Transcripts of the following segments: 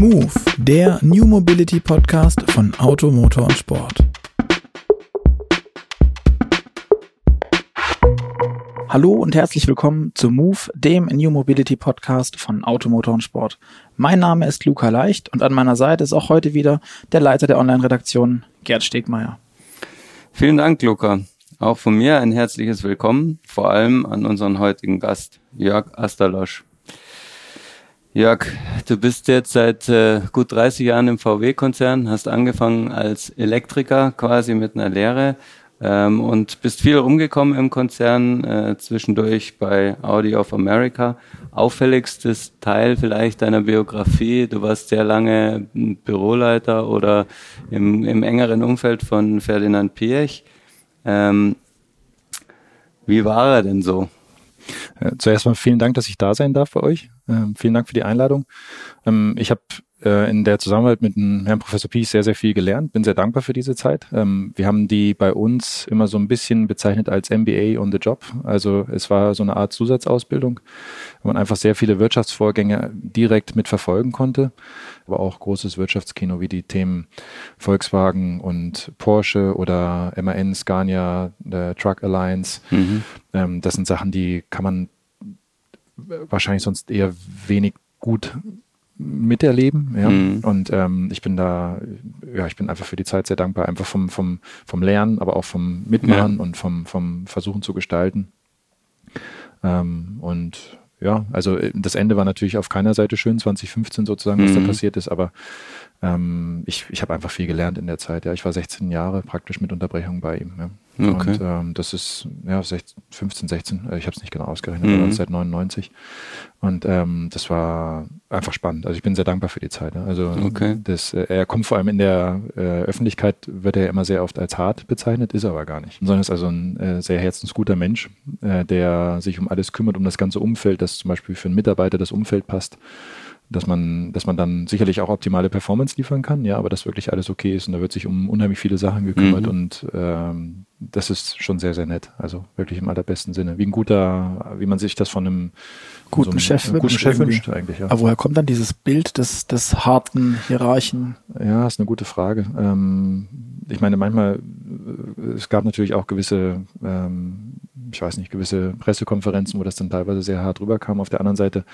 Move, der New Mobility Podcast von Auto, Motor und Sport. Hallo und herzlich willkommen zu Move, dem New Mobility Podcast von Auto, Motor und Sport. Mein Name ist Luca Leicht und an meiner Seite ist auch heute wieder der Leiter der Online-Redaktion, Gerd Stegmeier. Vielen Dank, Luca. Auch von mir ein herzliches Willkommen, vor allem an unseren heutigen Gast, Jörg Asterlosch. Jörg, du bist jetzt seit äh, gut 30 Jahren im VW-Konzern, hast angefangen als Elektriker quasi mit einer Lehre ähm, und bist viel rumgekommen im Konzern, äh, zwischendurch bei Audi of America. Auffälligstes Teil vielleicht deiner Biografie, du warst sehr lange Büroleiter oder im, im engeren Umfeld von Ferdinand Piech. Ähm, wie war er denn so? Äh, zuerst mal vielen Dank, dass ich da sein darf bei euch. Ähm, vielen Dank für die Einladung. Ähm, ich habe äh, in der Zusammenarbeit mit dem Herrn Professor Piech sehr, sehr viel gelernt. Bin sehr dankbar für diese Zeit. Ähm, wir haben die bei uns immer so ein bisschen bezeichnet als MBA on the Job. Also es war so eine Art Zusatzausbildung, wo man einfach sehr viele Wirtschaftsvorgänge direkt mitverfolgen konnte. Aber auch großes Wirtschaftskino wie die Themen Volkswagen und Porsche oder MAN, Scania, Truck Alliance. Mhm. Ähm, das sind Sachen, die kann man wahrscheinlich sonst eher wenig gut miterleben. Ja? Mhm. Und ähm, ich bin da, ja, ich bin einfach für die Zeit sehr dankbar, einfach vom, vom, vom Lernen, aber auch vom Mitmachen ja. und vom, vom Versuchen zu gestalten. Ähm, und ja, also äh, das Ende war natürlich auf keiner Seite schön, 2015 sozusagen, was mhm. da passiert ist, aber ähm, ich, ich habe einfach viel gelernt in der Zeit. Ja, ich war 16 Jahre praktisch mit Unterbrechung bei ihm. Ja. Okay. Und ähm, das ist ja 16, 15, 16, ich habe es nicht genau ausgerechnet, mhm. aber seit 99. Und ähm, das war einfach spannend. Also ich bin sehr dankbar für die Zeit. Ne? Also okay. das, äh, er kommt vor allem in der äh, Öffentlichkeit, wird er immer sehr oft als hart bezeichnet, ist er aber gar nicht. Sondern ist also ein äh, sehr herzensguter Mensch, äh, der sich um alles kümmert, um das ganze Umfeld, dass zum Beispiel für einen Mitarbeiter das Umfeld passt dass man, dass man dann sicherlich auch optimale Performance liefern kann, ja, aber dass wirklich alles okay ist und da wird sich um unheimlich viele Sachen gekümmert mhm. und ähm, das ist schon sehr, sehr nett. Also wirklich im allerbesten Sinne. Wie ein guter, wie man sich das von einem guten so einem, Chef, guten Chef wünscht eigentlich. Ja. Aber woher kommt dann dieses Bild des, des harten Hierarchen? Ja, ist eine gute Frage. Ähm, ich meine, manchmal, es gab natürlich auch gewisse, ähm, ich weiß nicht, gewisse Pressekonferenzen, wo das dann teilweise sehr hart rüberkam. Auf der anderen Seite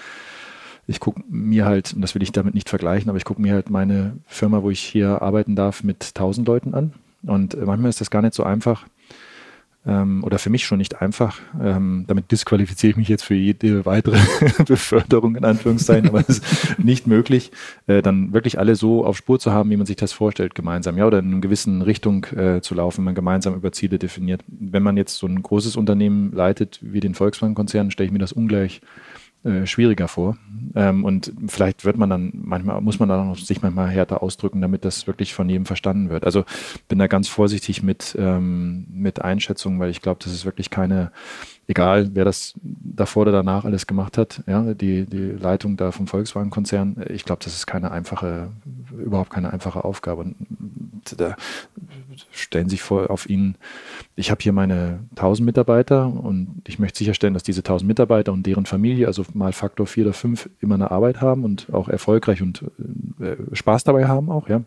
ich gucke mir halt, und das will ich damit nicht vergleichen, aber ich gucke mir halt meine Firma, wo ich hier arbeiten darf, mit tausend Leuten an. Und äh, manchmal ist das gar nicht so einfach, ähm, oder für mich schon nicht einfach. Ähm, damit disqualifiziere ich mich jetzt für jede weitere Beförderung in Anführungszeichen, aber es ist nicht möglich, äh, dann wirklich alle so auf Spur zu haben, wie man sich das vorstellt, gemeinsam, ja, oder in einer gewissen Richtung äh, zu laufen, wenn man gemeinsam über Ziele definiert. Wenn man jetzt so ein großes Unternehmen leitet wie den Volkswagen-Konzern, stelle ich mir das ungleich äh, schwieriger vor. Ähm, und vielleicht wird man dann, manchmal muss man dann auch sich manchmal härter ausdrücken, damit das wirklich von jedem verstanden wird. Also bin da ganz vorsichtig mit, ähm, mit Einschätzungen, weil ich glaube, das ist wirklich keine egal wer das davor oder danach alles gemacht hat, ja, die, die Leitung da vom Volkswagen-Konzern, ich glaube, das ist keine einfache, überhaupt keine einfache Aufgabe. Und da stellen sich vor auf ihn, ich habe hier meine 1000 Mitarbeiter und ich möchte sicherstellen, dass diese 1000 Mitarbeiter und deren Familie, also mal Faktor 4 oder 5, immer eine Arbeit haben und auch erfolgreich und äh, Spaß dabei haben auch, ja.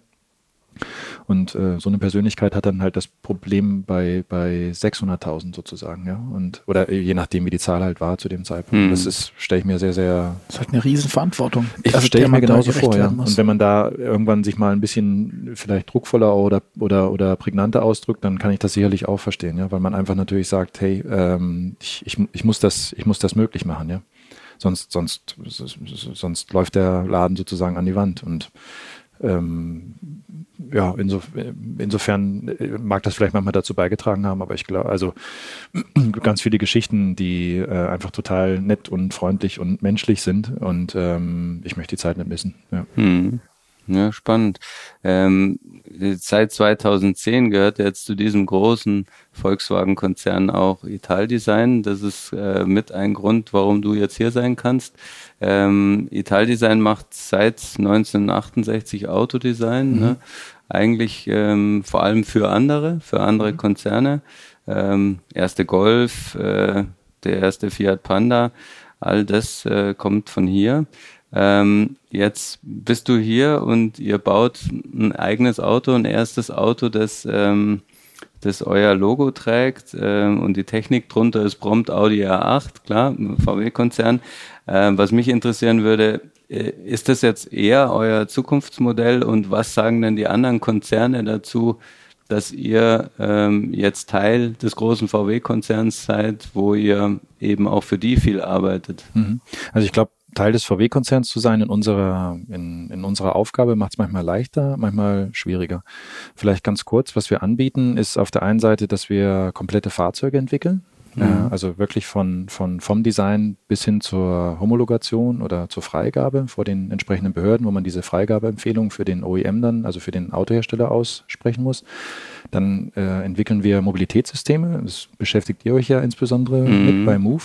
Und äh, so eine Persönlichkeit hat dann halt das Problem bei, bei 600.000 sozusagen, ja. Und, oder je nachdem, wie die Zahl halt war zu dem Zeitpunkt. Hm. Das ist, stelle ich mir sehr, sehr. Das ist halt eine Riesenverantwortung. Ich also stelle mir genauso vor, ja. Und wenn man da irgendwann sich mal ein bisschen vielleicht druckvoller oder, oder, oder prägnanter ausdrückt, dann kann ich das sicherlich auch verstehen, ja. Weil man einfach natürlich sagt, hey, ähm, ich, ich, ich muss das, ich muss das möglich machen, ja. Sonst, sonst, sonst läuft der Laden sozusagen an die Wand. Und ähm, ja, insof insofern äh, mag das vielleicht manchmal dazu beigetragen haben, aber ich glaube, also ganz viele Geschichten, die äh, einfach total nett und freundlich und menschlich sind und ähm, ich möchte die Zeit nicht missen. Ja. Hm. Ja, spannend. Ähm, seit 2010 gehört jetzt zu diesem großen Volkswagen-Konzern auch Italdesign. Das ist äh, mit ein Grund, warum du jetzt hier sein kannst. Ähm, Italdesign macht seit 1968 Autodesign. Mhm. Ne? Eigentlich ähm, vor allem für andere, für andere mhm. Konzerne. Ähm, erste Golf, äh, der erste Fiat Panda, all das äh, kommt von hier. Ähm, jetzt bist du hier und ihr baut ein eigenes Auto, ein erstes Auto, das, ähm, das euer Logo trägt ähm, und die Technik drunter ist prompt Audi R8, klar, VW-Konzern. Ähm, was mich interessieren würde, äh, ist das jetzt eher euer Zukunftsmodell und was sagen denn die anderen Konzerne dazu, dass ihr ähm, jetzt Teil des großen VW-Konzerns seid, wo ihr eben auch für die viel arbeitet? Mhm. Also ich glaube, Teil des VW-Konzerns zu sein in unserer, in, in unserer Aufgabe macht es manchmal leichter, manchmal schwieriger. Vielleicht ganz kurz, was wir anbieten, ist auf der einen Seite, dass wir komplette Fahrzeuge entwickeln. Mhm. Also wirklich von, von, vom Design bis hin zur Homologation oder zur Freigabe vor den entsprechenden Behörden, wo man diese Freigabeempfehlung für den OEM dann, also für den Autohersteller aussprechen muss. Dann äh, entwickeln wir Mobilitätssysteme. Das beschäftigt ihr euch ja insbesondere mhm. mit bei Move.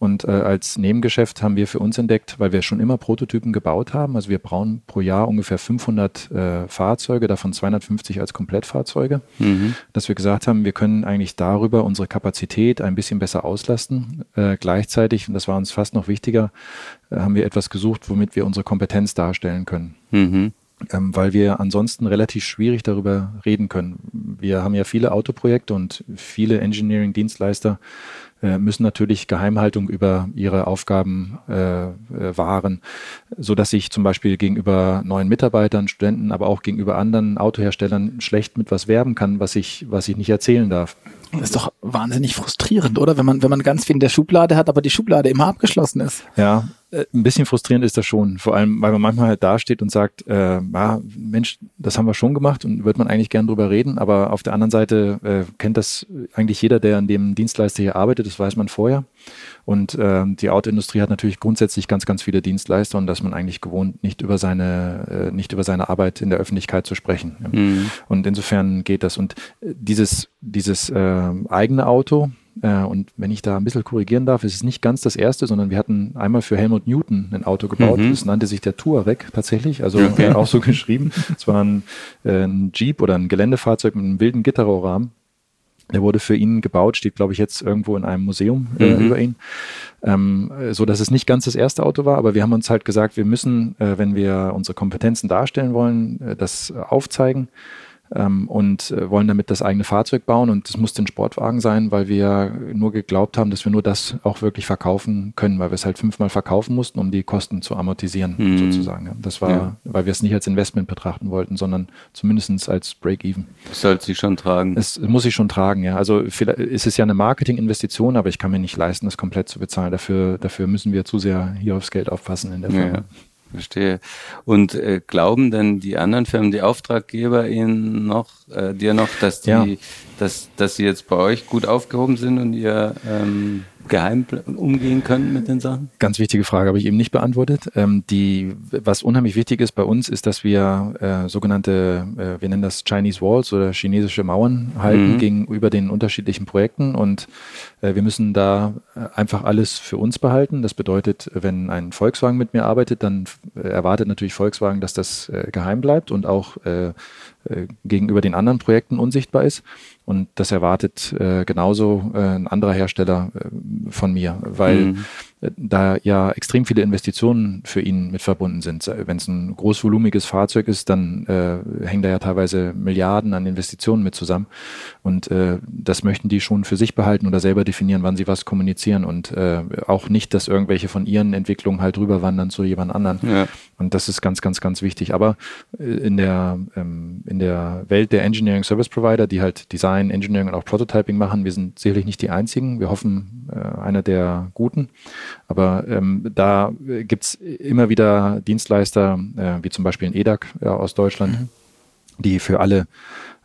Und äh, als Nebengeschäft haben wir für uns entdeckt, weil wir schon immer Prototypen gebaut haben. Also wir brauchen pro Jahr ungefähr 500 äh, Fahrzeuge, davon 250 als Komplettfahrzeuge, mhm. dass wir gesagt haben, wir können eigentlich darüber unsere Kapazität ein bisschen besser auslasten. Äh, gleichzeitig, und das war uns fast noch wichtiger, äh, haben wir etwas gesucht, womit wir unsere Kompetenz darstellen können. Mhm. Ähm, weil wir ansonsten relativ schwierig darüber reden können. Wir haben ja viele Autoprojekte und viele Engineering-Dienstleister müssen natürlich Geheimhaltung über ihre Aufgaben äh, äh, wahren, so dass ich zum Beispiel gegenüber neuen Mitarbeitern, Studenten, aber auch gegenüber anderen Autoherstellern schlecht mit was werben kann, was ich, was ich nicht erzählen darf. Das ist doch wahnsinnig frustrierend, oder? Wenn man, wenn man ganz viel in der Schublade hat, aber die Schublade immer abgeschlossen ist. Ja, äh, ein bisschen frustrierend ist das schon. Vor allem, weil man manchmal halt dasteht und sagt, äh, ja, Mensch, das haben wir schon gemacht und wird man eigentlich gern drüber reden. Aber auf der anderen Seite äh, kennt das eigentlich jeder, der an dem Dienstleister hier arbeitet, das weiß man vorher. Und äh, die Autoindustrie hat natürlich grundsätzlich ganz, ganz viele Dienstleister und dass man eigentlich gewohnt, nicht über seine, äh, nicht über seine Arbeit in der Öffentlichkeit zu sprechen. Mhm. Und insofern geht das. Und äh, dieses, dieses äh, eigene Auto, äh, und wenn ich da ein bisschen korrigieren darf, ist es nicht ganz das erste, sondern wir hatten einmal für Helmut Newton ein Auto gebaut. Mhm. Das nannte sich der Touareg tatsächlich, also okay. äh, auch so geschrieben. Es war ein, äh, ein Jeep oder ein Geländefahrzeug mit einem wilden Gitterrohrrahmen. Der wurde für ihn gebaut, steht, glaube ich, jetzt irgendwo in einem Museum äh, mhm. über ihn. Ähm, so dass es nicht ganz das erste Auto war, aber wir haben uns halt gesagt, wir müssen, wenn wir unsere Kompetenzen darstellen wollen, das aufzeigen ähm, und äh, wollen damit das eigene Fahrzeug bauen. Und das musste ein Sportwagen sein, weil wir nur geglaubt haben, dass wir nur das auch wirklich verkaufen können, weil wir es halt fünfmal verkaufen mussten, um die Kosten zu amortisieren, mhm. sozusagen. Das war, ja. weil wir es nicht als Investment betrachten wollten, sondern zumindest als Break-Even. Das sollte sich schon tragen. Es muss sich schon tragen, ja. Also ist es ja eine Marketing-Investition, aber ich kann mir nicht leisten, das komplett zu bezahlen. Dafür, dafür müssen wir zu sehr hier aufs Geld aufpassen in der Firma. Ja. Verstehe. Und äh, glauben denn die anderen Firmen, die Auftraggeber Ihnen noch, äh, dir noch, dass die, ja. dass, dass sie jetzt bei euch gut aufgehoben sind und ihr ähm, geheim umgehen können mit den Sachen? Ganz wichtige Frage habe ich eben nicht beantwortet. Ähm, die, was unheimlich wichtig ist bei uns, ist, dass wir äh, sogenannte, äh, wir nennen das Chinese Walls oder chinesische Mauern halten mhm. gegenüber den unterschiedlichen Projekten und äh, wir müssen da äh, einfach alles für uns behalten. Das bedeutet, wenn ein Volkswagen mit mir arbeitet, dann äh, erwartet natürlich Volkswagen, dass das äh, geheim bleibt und auch gegenüber den anderen Projekten unsichtbar ist. Und das erwartet äh, genauso äh, ein anderer Hersteller äh, von mir, weil mhm da ja extrem viele Investitionen für ihn mit verbunden sind. Wenn es ein großvolumiges Fahrzeug ist, dann äh, hängen da ja teilweise Milliarden an Investitionen mit zusammen. Und äh, das möchten die schon für sich behalten oder selber definieren, wann sie was kommunizieren und äh, auch nicht, dass irgendwelche von ihren Entwicklungen halt rüberwandern zu jemand anderen. Ja. Und das ist ganz, ganz, ganz wichtig. Aber äh, in der, ähm, in der Welt der Engineering Service Provider, die halt Design, Engineering und auch Prototyping machen, wir sind sicherlich nicht die einzigen. Wir hoffen, äh, einer der guten. Aber ähm, da gibt's immer wieder Dienstleister, äh, wie zum Beispiel in EDAC ja, aus Deutschland, mhm. die für alle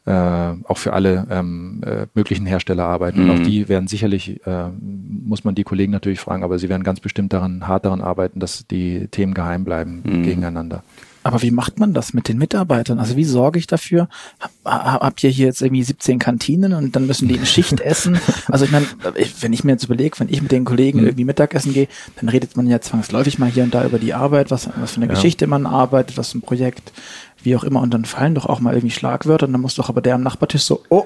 äh, auch für alle ähm, äh, möglichen Hersteller arbeiten. Mhm. Und auch mhm. die werden sicherlich, äh, muss man die Kollegen natürlich fragen, aber sie werden ganz bestimmt daran, hart daran arbeiten, dass die Themen geheim bleiben mhm. gegeneinander. Aber wie macht man das mit den Mitarbeitern? Also wie sorge ich dafür? Hab, habt ihr hier jetzt irgendwie 17 Kantinen und dann müssen die in Schicht essen? Also ich meine, wenn ich mir jetzt überlege, wenn ich mit den Kollegen mhm. irgendwie Mittagessen gehe, dann redet man ja zwangsläufig mal hier und da über die Arbeit, was, was für eine ja. Geschichte man arbeitet, was für ein Projekt. Wie auch immer. Und dann fallen doch auch mal irgendwie Schlagwörter und dann muss doch aber der am Nachbartisch so, oh,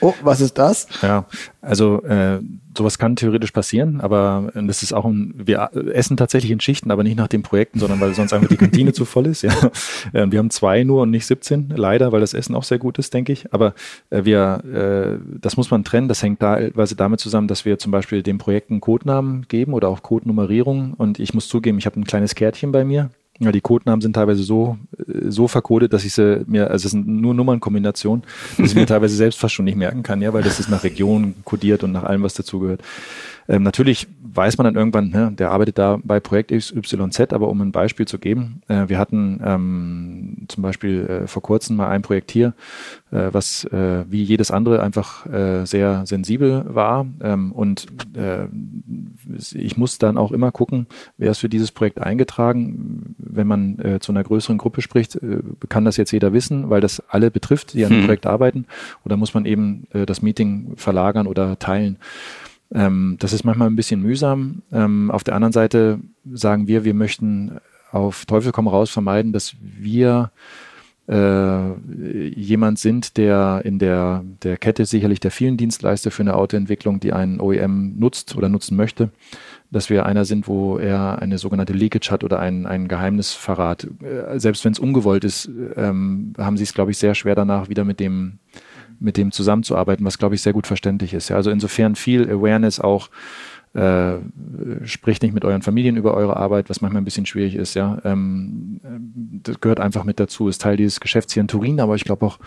oh, was ist das? Ja, also äh, sowas kann theoretisch passieren, aber äh, das ist auch ein, wir essen tatsächlich in Schichten, aber nicht nach den Projekten, sondern weil sonst einfach die Kantine zu voll ist. Ja. Äh, wir haben zwei nur und nicht 17, leider, weil das Essen auch sehr gut ist, denke ich. Aber äh, wir, äh, das muss man trennen. Das hängt teilweise damit zusammen, dass wir zum Beispiel den Projekten Codenamen geben oder auch Codenummerierung. Und ich muss zugeben, ich habe ein kleines Kärtchen bei mir ja, die Codenamen sind teilweise so, äh, so verkodet, dass ich sie mir, also es sind nur Nummernkombinationen, dass ich mir teilweise selbst fast schon nicht merken kann, ja, weil das ist nach Region kodiert und nach allem, was dazugehört. Ähm, natürlich weiß man dann irgendwann, ne, der arbeitet da bei Projekt XYZ, aber um ein Beispiel zu geben, äh, wir hatten ähm, zum Beispiel äh, vor kurzem mal ein Projekt hier, äh, was äh, wie jedes andere einfach äh, sehr sensibel war ähm, und äh, ich muss dann auch immer gucken, wer ist für dieses Projekt eingetragen. Wenn man äh, zu einer größeren Gruppe spricht, äh, kann das jetzt jeder wissen, weil das alle betrifft, die an dem hm. Projekt arbeiten oder muss man eben äh, das Meeting verlagern oder teilen. Ähm, das ist manchmal ein bisschen mühsam. Ähm, auf der anderen Seite sagen wir, wir möchten auf Teufel komm raus vermeiden, dass wir äh, jemand sind, der in der, der Kette sicherlich der vielen Dienstleister für eine Autoentwicklung, die einen OEM nutzt oder nutzen möchte, dass wir einer sind, wo er eine sogenannte Leakage hat oder ein, ein Geheimnisverrat. Äh, selbst wenn es ungewollt ist, ähm, haben sie es, glaube ich, sehr schwer danach wieder mit dem mit dem zusammenzuarbeiten, was glaube ich sehr gut verständlich ist. Ja, also insofern viel Awareness auch äh, spricht nicht mit euren Familien über eure Arbeit, was manchmal ein bisschen schwierig ist. Ja, ähm, das gehört einfach mit dazu. Ist Teil dieses Geschäfts hier in Turin, aber ich glaube auch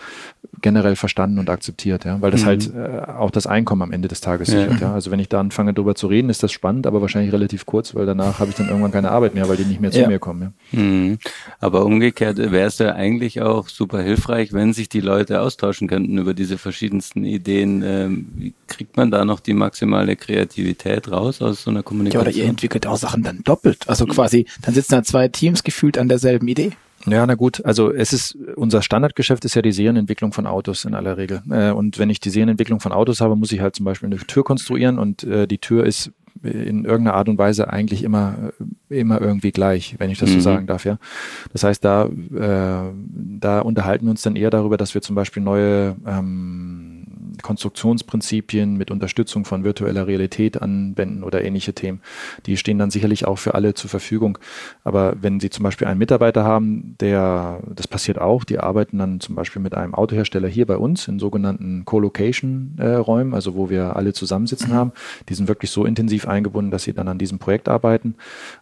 generell verstanden und akzeptiert. Ja, weil das mhm. halt äh, auch das Einkommen am Ende des Tages ja. sichert. Ja, also wenn ich da anfange darüber zu reden, ist das spannend, aber wahrscheinlich relativ kurz, weil danach habe ich dann irgendwann keine Arbeit mehr, weil die nicht mehr zu ja. mir kommen. Ja. Mhm. Aber umgekehrt wäre es ja eigentlich auch super hilfreich, wenn sich die Leute austauschen könnten über diese verschiedensten Ideen. Ähm, wie kriegt man da noch die maximale Kreativität raus aus so einer Kommunikation. Ja, oder ihr entwickelt auch Sachen dann doppelt. Also quasi, dann sitzen da zwei Teams gefühlt an derselben Idee. Ja, na gut, also es ist, unser Standardgeschäft ist ja die Serienentwicklung von Autos in aller Regel. Äh, und wenn ich die Serienentwicklung von Autos habe, muss ich halt zum Beispiel eine Tür konstruieren und äh, die Tür ist in irgendeiner Art und Weise eigentlich immer, immer irgendwie gleich, wenn ich das mhm. so sagen darf, ja. Das heißt, da, äh, da unterhalten wir uns dann eher darüber, dass wir zum Beispiel neue ähm, Konstruktionsprinzipien mit Unterstützung von virtueller Realität anwenden oder ähnliche Themen. Die stehen dann sicherlich auch für alle zur Verfügung. Aber wenn Sie zum Beispiel einen Mitarbeiter haben, der, das passiert auch, die arbeiten dann zum Beispiel mit einem Autohersteller hier bei uns in sogenannten Co-Location-Räumen, also wo wir alle zusammensitzen haben. Die sind wirklich so intensiv eingebunden, dass sie dann an diesem Projekt arbeiten.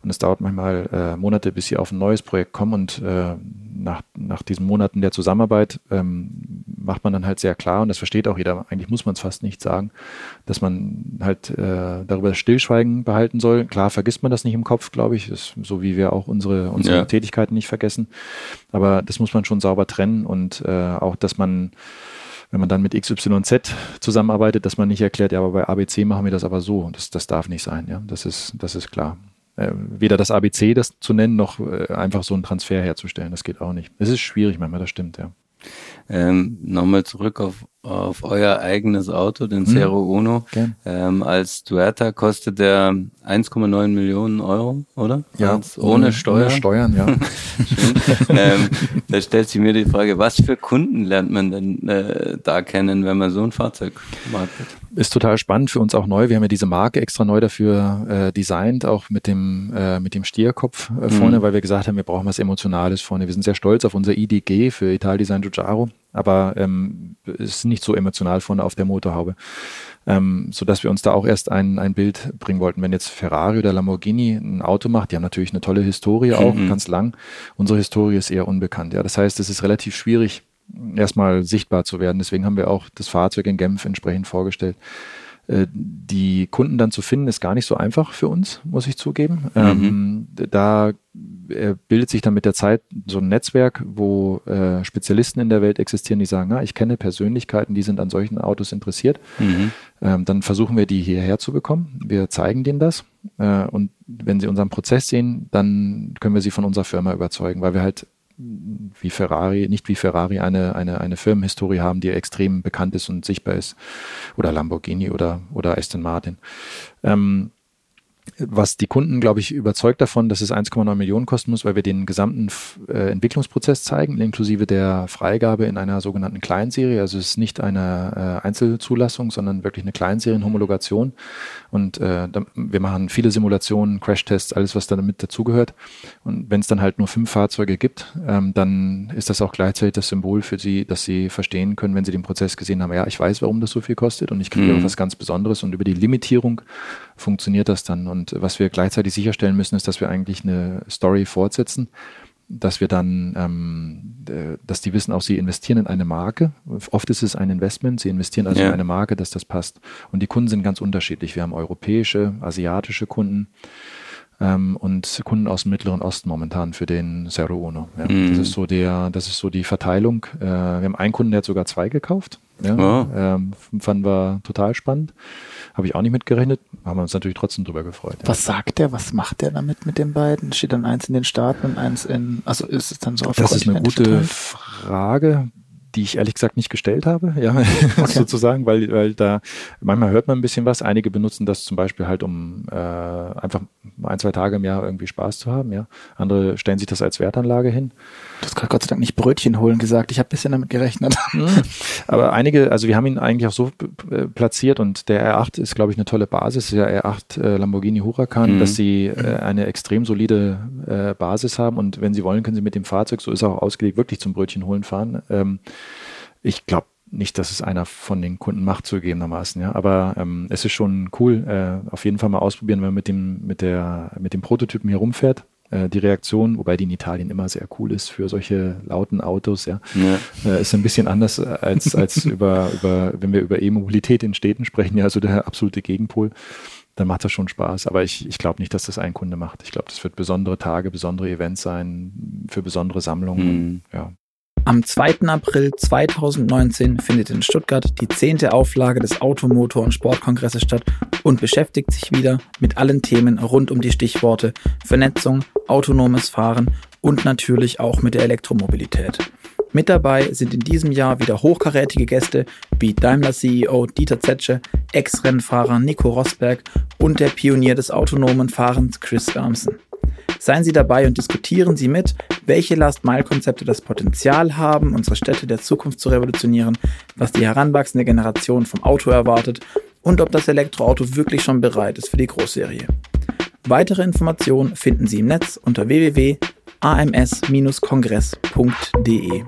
Und es dauert manchmal äh, Monate, bis sie auf ein neues Projekt kommen und äh, nach, nach diesen Monaten der Zusammenarbeit ähm, macht man dann halt sehr klar, und das versteht auch jeder, eigentlich muss man es fast nicht sagen, dass man halt äh, darüber Stillschweigen behalten soll. Klar vergisst man das nicht im Kopf, glaube ich, ist so wie wir auch unsere, unsere ja. Tätigkeiten nicht vergessen. Aber das muss man schon sauber trennen und äh, auch, dass man wenn man dann mit XYZ zusammenarbeitet, dass man nicht erklärt, ja, aber bei ABC machen wir das aber so. Das, das darf nicht sein, ja. Das ist, das ist klar. Äh, weder das ABC das zu nennen, noch äh, einfach so einen Transfer herzustellen. Das geht auch nicht. Es ist schwierig manchmal, das stimmt, ja. Ähm, Nochmal zurück auf, auf euer eigenes Auto, den Zero hm, Uno. Ähm, als Duetta kostet der 1,9 Millionen Euro, oder? Ja, als, ohne, ohne Steuern. Ohne Steuern, ja. ähm, da stellt sich mir die Frage, was für Kunden lernt man denn äh, da kennen, wenn man so ein Fahrzeug market? Ist total spannend für uns auch neu. Wir haben ja diese Marke extra neu dafür äh, designt, auch mit dem, äh, mit dem Stierkopf äh, vorne, mhm. weil wir gesagt haben, wir brauchen was Emotionales vorne. Wir sind sehr stolz auf unser IDG für Italdesign Giugiaro, aber ähm, es ist nicht so emotional vorne auf der Motorhaube ähm, so dass wir uns da auch erst ein, ein Bild bringen wollten. Wenn jetzt Ferrari oder Lamborghini ein Auto macht, die haben natürlich eine tolle Historie auch, mhm. ganz lang. Unsere Historie ist eher unbekannt. Ja, das heißt, es ist relativ schwierig, erstmal sichtbar zu werden. Deswegen haben wir auch das Fahrzeug in Genf entsprechend vorgestellt. Äh, die Kunden dann zu finden, ist gar nicht so einfach für uns, muss ich zugeben. Mhm. Ähm, da äh, bildet sich dann mit der Zeit so ein Netzwerk, wo äh, Spezialisten in der Welt existieren, die sagen, na, ich kenne Persönlichkeiten, die sind an solchen Autos interessiert. Mhm. Ähm, dann versuchen wir, die hierher zu bekommen. Wir zeigen denen das. Äh, und wenn sie unseren Prozess sehen, dann können wir sie von unserer Firma überzeugen, weil wir halt wie Ferrari, nicht wie Ferrari eine, eine, eine Firmenhistorie haben, die extrem bekannt ist und sichtbar ist. Oder Lamborghini oder, oder Aston Martin. Ähm, was die Kunden, glaube ich, überzeugt davon, dass es 1,9 Millionen kosten muss, weil wir den gesamten äh, Entwicklungsprozess zeigen, inklusive der Freigabe in einer sogenannten Kleinserie. Also es ist nicht eine äh, Einzelzulassung, sondern wirklich eine Kleinserienhomologation. Und äh, wir machen viele Simulationen, Crashtests, alles, was damit dazugehört. Und wenn es dann halt nur fünf Fahrzeuge gibt, ähm, dann ist das auch gleichzeitig das Symbol für sie, dass sie verstehen können, wenn sie den Prozess gesehen haben, ja, ich weiß, warum das so viel kostet und ich kriege mhm. auch was ganz Besonderes. Und über die Limitierung funktioniert das dann. Und was wir gleichzeitig sicherstellen müssen, ist, dass wir eigentlich eine Story fortsetzen, dass wir dann, ähm, äh, dass die wissen auch, sie investieren in eine Marke. Oft ist es ein Investment, sie investieren also ja. in eine Marke, dass das passt. Und die Kunden sind ganz unterschiedlich. Wir haben europäische, asiatische Kunden ähm, und Kunden aus dem Mittleren Osten momentan für den Zero Uno. Ja. Mhm. Das ist so der, das ist so die Verteilung. Äh, wir haben einen Kunden, der hat sogar zwei gekauft. Ja, oh. ähm, fanden wir total spannend. Habe ich auch nicht mitgerechnet, haben wir uns natürlich trotzdem drüber gefreut. Ja. Was sagt der? Was macht der damit mit den beiden? Steht dann eins in den Staaten und eins in, also ist es dann so auf Das ist eine gute verteilt? Frage die ich ehrlich gesagt nicht gestellt habe, ja, okay. sozusagen, weil, weil da manchmal hört man ein bisschen was. Einige benutzen das zum Beispiel halt, um äh, einfach ein, zwei Tage im Jahr irgendwie Spaß zu haben, ja. Andere stellen sich das als Wertanlage hin. Du hast gerade Gott sei Dank nicht Brötchen holen gesagt. Ich habe ein bisschen damit gerechnet. Hm. Aber einige, also wir haben ihn eigentlich auch so äh, platziert und der R8 ist, glaube ich, eine tolle Basis. Der R8 äh, Lamborghini Huracan, mhm. dass sie äh, eine extrem solide äh, Basis haben und wenn sie wollen, können sie mit dem Fahrzeug, so ist er auch ausgelegt, wirklich zum Brötchen holen fahren. Ähm, ich glaube nicht, dass es einer von den Kunden macht, zugegebenermaßen, ja. Aber ähm, es ist schon cool, äh, auf jeden Fall mal ausprobieren, wenn man mit dem, mit der, mit dem Prototypen hier rumfährt. Äh, die Reaktion, wobei die in Italien immer sehr cool ist für solche lauten Autos, ja, ja. Äh, ist ein bisschen anders als, als über, über, wenn wir über E-Mobilität in Städten sprechen, ja, also der absolute Gegenpol dann macht das schon Spaß. Aber ich, ich glaube nicht, dass das ein Kunde macht. Ich glaube, das wird besondere Tage, besondere Events sein, für besondere Sammlungen. Mhm. Ja. Am 2. April 2019 findet in Stuttgart die zehnte Auflage des Automotor- und Sportkongresses statt und beschäftigt sich wieder mit allen Themen rund um die Stichworte Vernetzung, autonomes Fahren und natürlich auch mit der Elektromobilität. Mit dabei sind in diesem Jahr wieder hochkarätige Gäste wie Daimler-CEO Dieter Zetsche, Ex-Rennfahrer Nico Rosberg und der Pionier des autonomen Fahrens Chris Wärmsen. Seien Sie dabei und diskutieren Sie mit, welche Last-Mile-Konzepte das Potenzial haben, unsere Städte der Zukunft zu revolutionieren, was die heranwachsende Generation vom Auto erwartet und ob das Elektroauto wirklich schon bereit ist für die Großserie. Weitere Informationen finden Sie im Netz unter www.ams-kongress.de.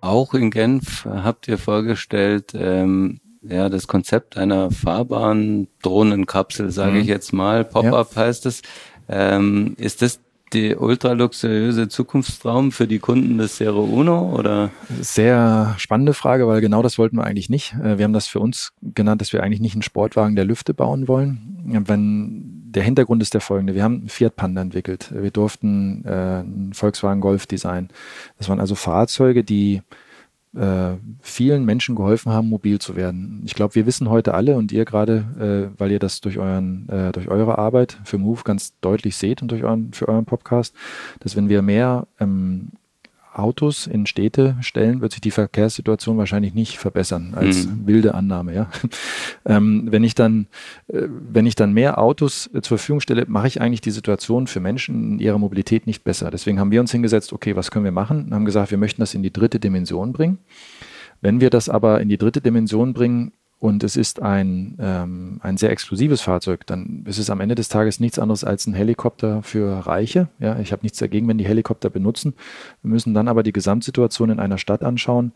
Auch in Genf habt ihr vorgestellt, ähm, ja, das Konzept einer fahrbaren Drohnenkapsel, sage mhm. ich jetzt mal. Pop-up ja. heißt es. Ähm, ist das die ultraluxuriöse Zukunftstraum für die Kunden des Zero Uno oder? Sehr spannende Frage, weil genau das wollten wir eigentlich nicht. Äh, wir haben das für uns genannt, dass wir eigentlich nicht einen Sportwagen der Lüfte bauen wollen. Wenn der Hintergrund ist der folgende. Wir haben einen Fiat Panda entwickelt. Wir durften äh, einen Volkswagen Golf designen. Das waren also Fahrzeuge, die äh, vielen Menschen geholfen haben, mobil zu werden. Ich glaube, wir wissen heute alle und ihr gerade, äh, weil ihr das durch euren, äh, durch eure Arbeit für Move ganz deutlich seht und durch euren, für euren Podcast, dass wenn wir mehr ähm, Autos in Städte stellen, wird sich die Verkehrssituation wahrscheinlich nicht verbessern als mhm. wilde Annahme. Ja? ähm, wenn ich dann, äh, wenn ich dann mehr Autos äh, zur Verfügung stelle, mache ich eigentlich die Situation für Menschen in ihrer Mobilität nicht besser. Deswegen haben wir uns hingesetzt, okay, was können wir machen? Und haben gesagt, wir möchten das in die dritte Dimension bringen. Wenn wir das aber in die dritte Dimension bringen, und es ist ein, ähm, ein sehr exklusives Fahrzeug, dann ist es am Ende des Tages nichts anderes als ein Helikopter für Reiche. Ja, ich habe nichts dagegen, wenn die Helikopter benutzen. Wir müssen dann aber die Gesamtsituation in einer Stadt anschauen.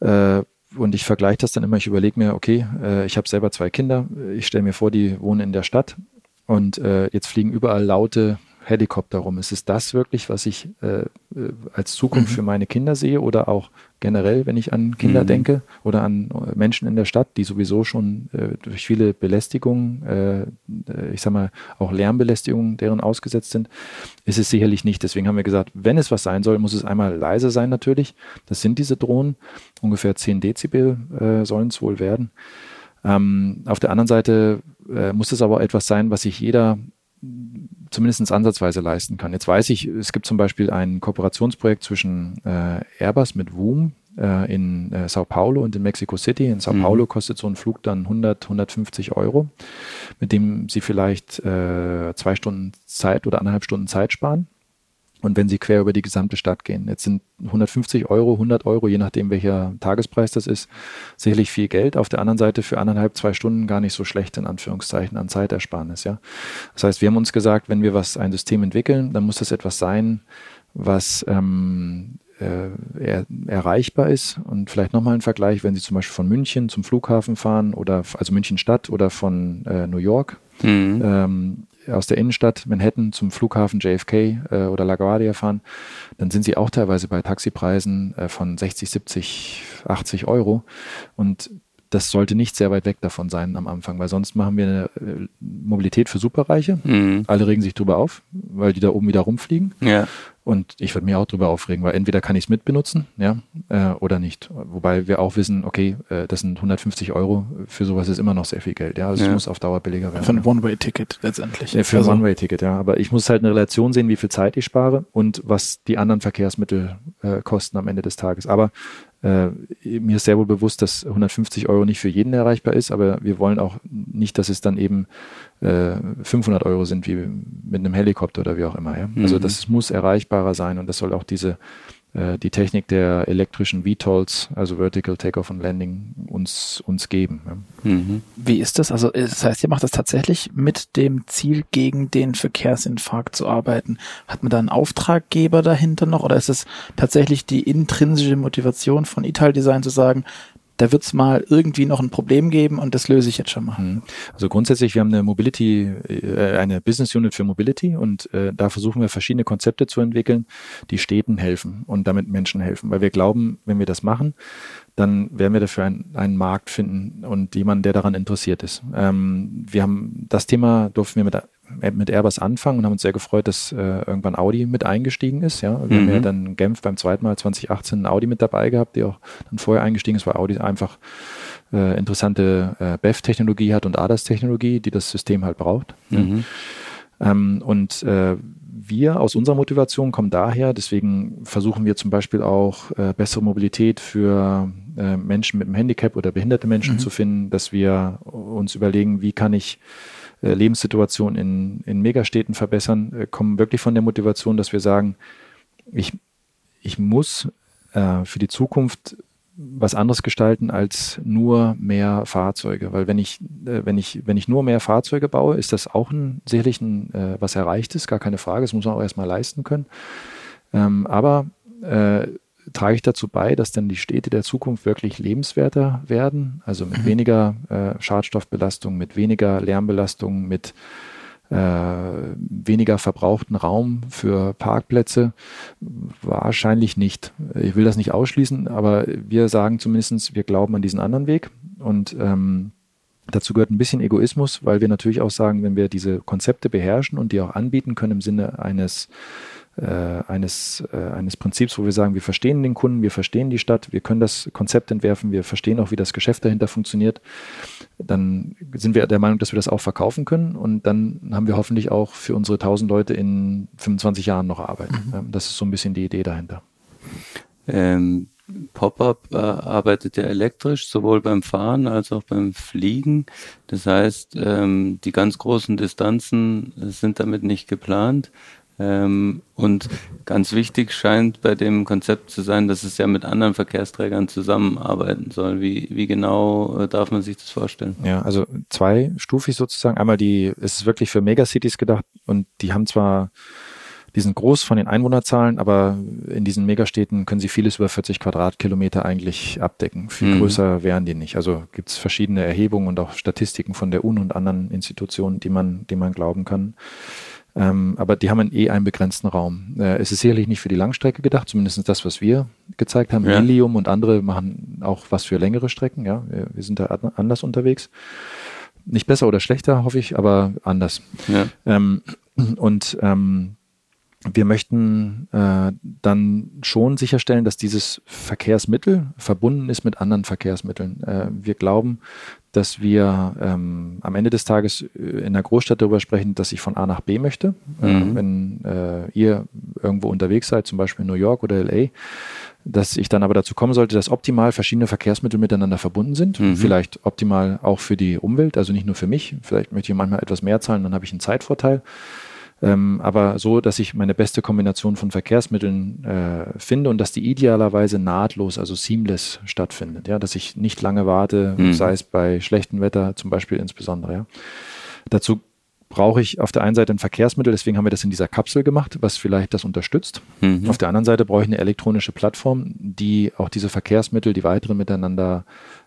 Äh, und ich vergleiche das dann immer, ich überlege mir, okay, äh, ich habe selber zwei Kinder, ich stelle mir vor, die wohnen in der Stadt und äh, jetzt fliegen überall laute Helikopter rum. Ist es das wirklich, was ich äh, äh, als Zukunft mhm. für meine Kinder sehe oder auch generell, wenn ich an Kinder mhm. denke oder an äh, Menschen in der Stadt, die sowieso schon äh, durch viele Belästigungen, äh, äh, ich sag mal auch Lärmbelästigungen, deren ausgesetzt sind, ist es sicherlich nicht. Deswegen haben wir gesagt, wenn es was sein soll, muss es einmal leise sein natürlich. Das sind diese Drohnen. Ungefähr 10 Dezibel sollen es wohl werden. Ähm, auf der anderen Seite muss es aber etwas sein, was sich jeder zumindest ansatzweise leisten kann. Jetzt weiß ich, es gibt zum Beispiel ein Kooperationsprojekt zwischen äh, Airbus mit Woom äh, in äh, Sao Paulo und in Mexico City. In Sao mhm. Paulo kostet so ein Flug dann 100, 150 Euro, mit dem Sie vielleicht äh, zwei Stunden Zeit oder anderthalb Stunden Zeit sparen. Und wenn Sie quer über die gesamte Stadt gehen, jetzt sind 150 Euro, 100 Euro, je nachdem welcher Tagespreis das ist, sicherlich viel Geld. Auf der anderen Seite für anderthalb, zwei Stunden gar nicht so schlecht in Anführungszeichen an Zeitersparnis. Ja, das heißt, wir haben uns gesagt, wenn wir was ein System entwickeln, dann muss das etwas sein, was ähm, äh, er, erreichbar ist. Und vielleicht nochmal ein Vergleich, wenn Sie zum Beispiel von München zum Flughafen fahren oder also München Stadt oder von äh, New York. Mhm. Ähm, aus der Innenstadt Manhattan zum Flughafen JFK äh, oder LaGuardia fahren, dann sind sie auch teilweise bei Taxipreisen äh, von 60, 70, 80 Euro. Und das sollte nicht sehr weit weg davon sein am Anfang, weil sonst machen wir eine äh, Mobilität für Superreiche. Mhm. Alle regen sich drüber auf, weil die da oben wieder rumfliegen. Ja. Und ich würde mich auch drüber aufregen, weil entweder kann ich es mitbenutzen, ja, äh, oder nicht. Wobei wir auch wissen, okay, äh, das sind 150 Euro, für sowas ist immer noch sehr viel Geld, ja. Also ja. es muss auf Dauer billiger werden. Für ein One-Way-Ticket letztendlich. Ja, für also. ein One-Way-Ticket, ja. Aber ich muss halt eine Relation sehen, wie viel Zeit ich spare und was die anderen Verkehrsmittel äh, kosten am Ende des Tages. Aber äh, mir ist sehr wohl bewusst, dass 150 Euro nicht für jeden erreichbar ist, aber wir wollen auch nicht, dass es dann eben äh, 500 Euro sind wie mit einem Helikopter oder wie auch immer. Ja? Also mhm. das muss erreichbarer sein und das soll auch diese die Technik der elektrischen VTOLs, also Vertical Takeoff and Landing, uns, uns geben. Ja. Mhm. Wie ist das? Also das heißt, ihr macht das tatsächlich mit dem Ziel, gegen den Verkehrsinfarkt zu arbeiten. Hat man da einen Auftraggeber dahinter noch oder ist es tatsächlich die intrinsische Motivation von Ital Design zu sagen, da wird es mal irgendwie noch ein Problem geben und das löse ich jetzt schon mal. Mhm. Also grundsätzlich, wir haben eine Mobility, äh, eine Business Unit für Mobility und äh, da versuchen wir verschiedene Konzepte zu entwickeln, die Städten helfen und damit Menschen helfen, weil wir glauben, wenn wir das machen, dann werden wir dafür einen, einen Markt finden und jemanden, der daran interessiert ist. Ähm, wir haben das Thema durften wir mit mit Airbus anfangen und haben uns sehr gefreut, dass äh, irgendwann Audi mit eingestiegen ist. Ja, wir mhm. haben ja dann Genf beim zweiten Mal 2018 ein Audi mit dabei gehabt, die auch dann vorher eingestiegen ist, weil Audi einfach äh, interessante äh, BEV-Technologie hat und ADAS-Technologie, die das System halt braucht. Mhm. Ja. Ähm, und äh, wir aus unserer Motivation kommen daher, deswegen versuchen wir zum Beispiel auch äh, bessere Mobilität für äh, Menschen mit einem Handicap oder behinderte Menschen mhm. zu finden, dass wir uns überlegen, wie kann ich äh, Lebenssituation in, in Megastädten verbessern, äh, kommen wirklich von der Motivation, dass wir sagen, ich, ich muss äh, für die Zukunft was anderes gestalten als nur mehr Fahrzeuge. Weil wenn ich, äh, wenn ich, wenn ich nur mehr Fahrzeuge baue, ist das auch ein, sicherlich ein, was Erreichtes, gar keine Frage. Das muss man auch erstmal leisten können. Ähm, aber trage ich dazu bei, dass dann die Städte der Zukunft wirklich lebenswerter werden, also mit mhm. weniger äh, Schadstoffbelastung, mit weniger Lärmbelastung, mit äh, weniger verbrauchten Raum für Parkplätze? Wahrscheinlich nicht. Ich will das nicht ausschließen, aber wir sagen zumindest, wir glauben an diesen anderen Weg und ähm, Dazu gehört ein bisschen Egoismus, weil wir natürlich auch sagen, wenn wir diese Konzepte beherrschen und die auch anbieten können im Sinne eines eines, äh, eines Prinzips, wo wir sagen, wir verstehen den Kunden, wir verstehen die Stadt, wir können das Konzept entwerfen, wir verstehen auch, wie das Geschäft dahinter funktioniert, dann sind wir der Meinung, dass wir das auch verkaufen können und dann haben wir hoffentlich auch für unsere 1000 Leute in 25 Jahren noch Arbeit. Mhm. Das ist so ein bisschen die Idee dahinter. Ähm, Pop-up äh, arbeitet ja elektrisch, sowohl beim Fahren als auch beim Fliegen. Das heißt, ähm, die ganz großen Distanzen sind damit nicht geplant. Ähm, und ganz wichtig scheint bei dem Konzept zu sein, dass es ja mit anderen Verkehrsträgern zusammenarbeiten soll. Wie, wie genau äh, darf man sich das vorstellen? Ja, also zweistufig sozusagen. Einmal die, es ist wirklich für Megacities gedacht und die haben zwar, die sind groß von den Einwohnerzahlen, aber in diesen Megastädten können sie vieles über 40 Quadratkilometer eigentlich abdecken. Viel mhm. größer wären die nicht. Also gibt es verschiedene Erhebungen und auch Statistiken von der UNO und anderen Institutionen, die man, die man glauben kann. Ähm, aber die haben eh einen begrenzten Raum. Äh, es ist sicherlich nicht für die Langstrecke gedacht, zumindest das, was wir gezeigt haben. Ja. Lilium und andere machen auch was für längere Strecken. Ja, wir, wir sind da anders unterwegs. Nicht besser oder schlechter, hoffe ich, aber anders. Ja. Ähm, und ähm, wir möchten äh, dann schon sicherstellen, dass dieses Verkehrsmittel verbunden ist mit anderen Verkehrsmitteln. Äh, wir glauben, dass wir ähm, am Ende des Tages äh, in der Großstadt darüber sprechen, dass ich von A nach B möchte. Äh, mhm. Wenn äh, ihr irgendwo unterwegs seid, zum Beispiel in New York oder LA, dass ich dann aber dazu kommen sollte, dass optimal verschiedene Verkehrsmittel miteinander verbunden sind. Mhm. Vielleicht optimal auch für die Umwelt, also nicht nur für mich. Vielleicht möchte ich manchmal etwas mehr zahlen, dann habe ich einen Zeitvorteil. Ähm, aber so, dass ich meine beste Kombination von Verkehrsmitteln äh, finde und dass die idealerweise nahtlos, also seamless stattfindet. Ja, dass ich nicht lange warte, mhm. sei es bei schlechtem Wetter zum Beispiel insbesondere. Ja. Dazu brauche ich auf der einen Seite ein Verkehrsmittel, deswegen haben wir das in dieser Kapsel gemacht, was vielleicht das unterstützt. Mhm. Auf der anderen Seite brauche ich eine elektronische Plattform, die auch diese Verkehrsmittel, die weiteren miteinander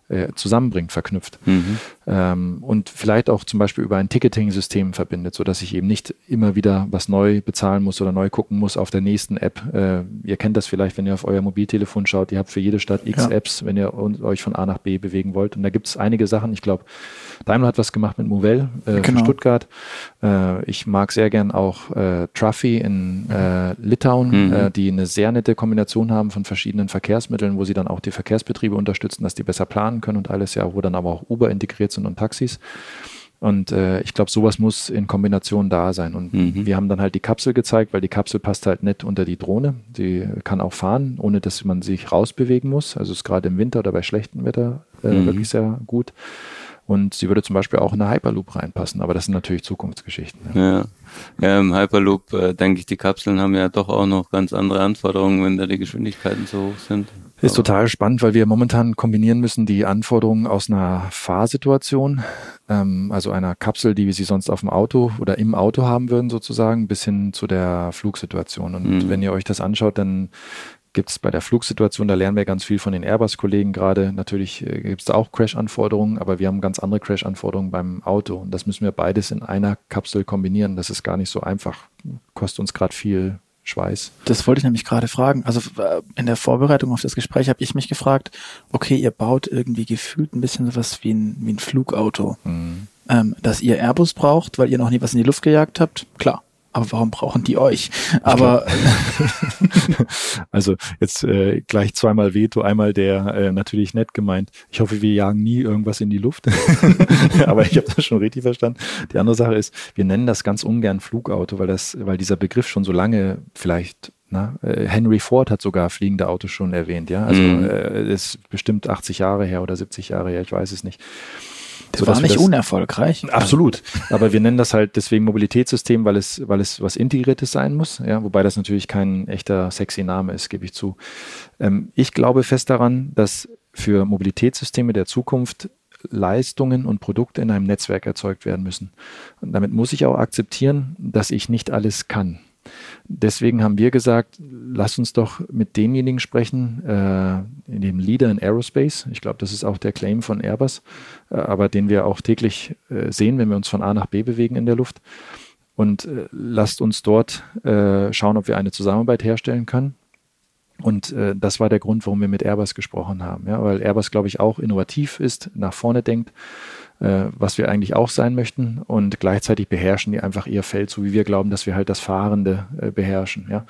äh, zusammenbringt, verknüpft. Mhm. Ähm, und vielleicht auch zum Beispiel über ein Ticketing-System verbindet, sodass ich eben nicht immer wieder was neu bezahlen muss oder neu gucken muss auf der nächsten App. Äh, ihr kennt das vielleicht, wenn ihr auf euer Mobiltelefon schaut. Ihr habt für jede Stadt x ja. Apps, wenn ihr euch von A nach B bewegen wollt. Und da gibt es einige Sachen. Ich glaube, Daimler hat was gemacht mit Movell äh, genau. Stuttgart. Äh, ich mag sehr gern auch äh, Truffy in äh, Litauen, mhm. äh, die eine sehr nette Kombination haben von verschiedenen Verkehrsmitteln, wo sie dann auch die Verkehrsbetriebe unterstützen, dass die besser planen können und alles ja, wo dann aber auch Uber integriert sind und Taxis. Und äh, ich glaube, sowas muss in Kombination da sein. Und mhm. wir haben dann halt die Kapsel gezeigt, weil die Kapsel passt halt nett unter die Drohne. Die kann auch fahren, ohne dass man sich rausbewegen muss. Also ist gerade im Winter oder bei schlechtem Wetter äh, mhm. wirklich sehr gut. Und sie würde zum Beispiel auch in eine Hyperloop reinpassen, aber das sind natürlich Zukunftsgeschichten. Ja, ja im Hyperloop äh, denke ich, die Kapseln haben ja doch auch noch ganz andere Anforderungen, wenn da die Geschwindigkeiten so hoch sind. Ist total spannend, weil wir momentan kombinieren müssen die Anforderungen aus einer Fahrsituation, ähm, also einer Kapsel, die wir sie sonst auf dem Auto oder im Auto haben würden sozusagen, bis hin zu der Flugsituation. Und mhm. wenn ihr euch das anschaut, dann gibt es bei der Flugsituation, da lernen wir ganz viel von den Airbus-Kollegen gerade. Natürlich äh, gibt es da auch Crash-Anforderungen, aber wir haben ganz andere Crash-Anforderungen beim Auto. Und das müssen wir beides in einer Kapsel kombinieren. Das ist gar nicht so einfach. Kostet uns gerade viel Schweiß. Das wollte ich nämlich gerade fragen. Also äh, in der Vorbereitung auf das Gespräch habe ich mich gefragt, okay, ihr baut irgendwie gefühlt ein bisschen sowas wie ein, wie ein Flugauto. Mhm. Ähm, dass ihr Airbus braucht, weil ihr noch nie was in die Luft gejagt habt, klar aber warum brauchen die euch? Aber also jetzt äh, gleich zweimal Veto, einmal der äh, natürlich nett gemeint. Ich hoffe, wir jagen nie irgendwas in die Luft. aber ich habe das schon richtig verstanden. Die andere Sache ist, wir nennen das ganz ungern Flugauto, weil das, weil dieser Begriff schon so lange vielleicht na, äh, Henry Ford hat sogar fliegende Autos schon erwähnt, ja. Also mm. äh, ist bestimmt 80 Jahre her oder 70 Jahre her, ich weiß es nicht. Das war nicht das, unerfolgreich. Absolut. Aber wir nennen das halt deswegen Mobilitätssystem, weil es, weil es was Integriertes sein muss. Ja, wobei das natürlich kein echter sexy Name ist, gebe ich zu. Ähm, ich glaube fest daran, dass für Mobilitätssysteme der Zukunft Leistungen und Produkte in einem Netzwerk erzeugt werden müssen. Und damit muss ich auch akzeptieren, dass ich nicht alles kann. Deswegen haben wir gesagt, lass uns doch mit denjenigen sprechen, äh, dem Leader in Aerospace. Ich glaube, das ist auch der Claim von Airbus, äh, aber den wir auch täglich äh, sehen, wenn wir uns von A nach B bewegen in der Luft. Und äh, lasst uns dort äh, schauen, ob wir eine Zusammenarbeit herstellen können. Und äh, das war der Grund, warum wir mit Airbus gesprochen haben. Ja, weil Airbus, glaube ich, auch innovativ ist, nach vorne denkt äh, was wir eigentlich auch sein möchten. Und gleichzeitig beherrschen die einfach ihr Feld, so wie wir glauben, dass wir halt das Fahrende äh, beherrschen. Ja?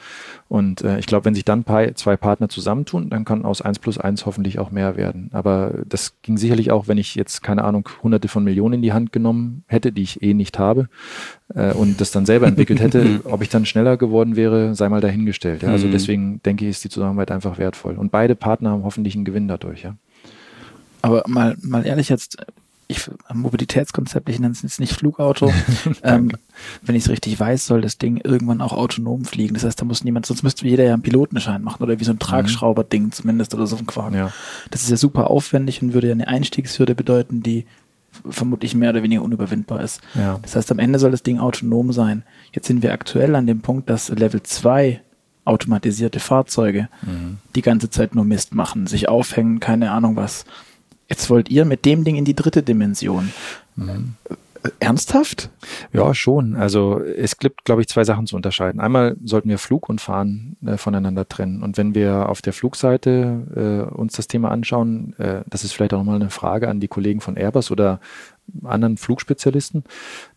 Und äh, ich glaube, wenn sich dann zwei Partner zusammentun, dann kann aus eins plus eins hoffentlich auch mehr werden. Aber das ging sicherlich auch, wenn ich jetzt, keine Ahnung, hunderte von Millionen in die Hand genommen hätte, die ich eh nicht habe, äh, und das dann selber entwickelt hätte, ob ich dann schneller geworden wäre, sei mal dahingestellt. Ja? Also mhm. deswegen denke ich, ist die Zusammenarbeit einfach wertvoll. Und beide Partner haben hoffentlich einen Gewinn dadurch, ja. Aber mal, mal ehrlich jetzt, ich, Mobilitätskonzept, ich nenne es jetzt nicht Flugauto. ähm, wenn ich es richtig weiß, soll das Ding irgendwann auch autonom fliegen. Das heißt, da muss niemand, sonst müsste jeder ja einen Pilotenschein machen oder wie so ein mhm. Tragschrauber-Ding zumindest oder so ein Quark. Ja. Das ist ja super aufwendig und würde ja eine Einstiegshürde bedeuten, die vermutlich mehr oder weniger unüberwindbar ist. Ja. Das heißt, am Ende soll das Ding autonom sein. Jetzt sind wir aktuell an dem Punkt, dass Level 2 automatisierte Fahrzeuge mhm. die ganze Zeit nur Mist machen, sich aufhängen, keine Ahnung was. Jetzt wollt ihr mit dem Ding in die dritte Dimension. Mhm. Ernsthaft? Ja, schon. Also es gibt, glaube ich, zwei Sachen zu unterscheiden. Einmal sollten wir Flug und Fahren äh, voneinander trennen. Und wenn wir auf der Flugseite äh, uns das Thema anschauen, äh, das ist vielleicht auch nochmal eine Frage an die Kollegen von Airbus oder anderen Flugspezialisten,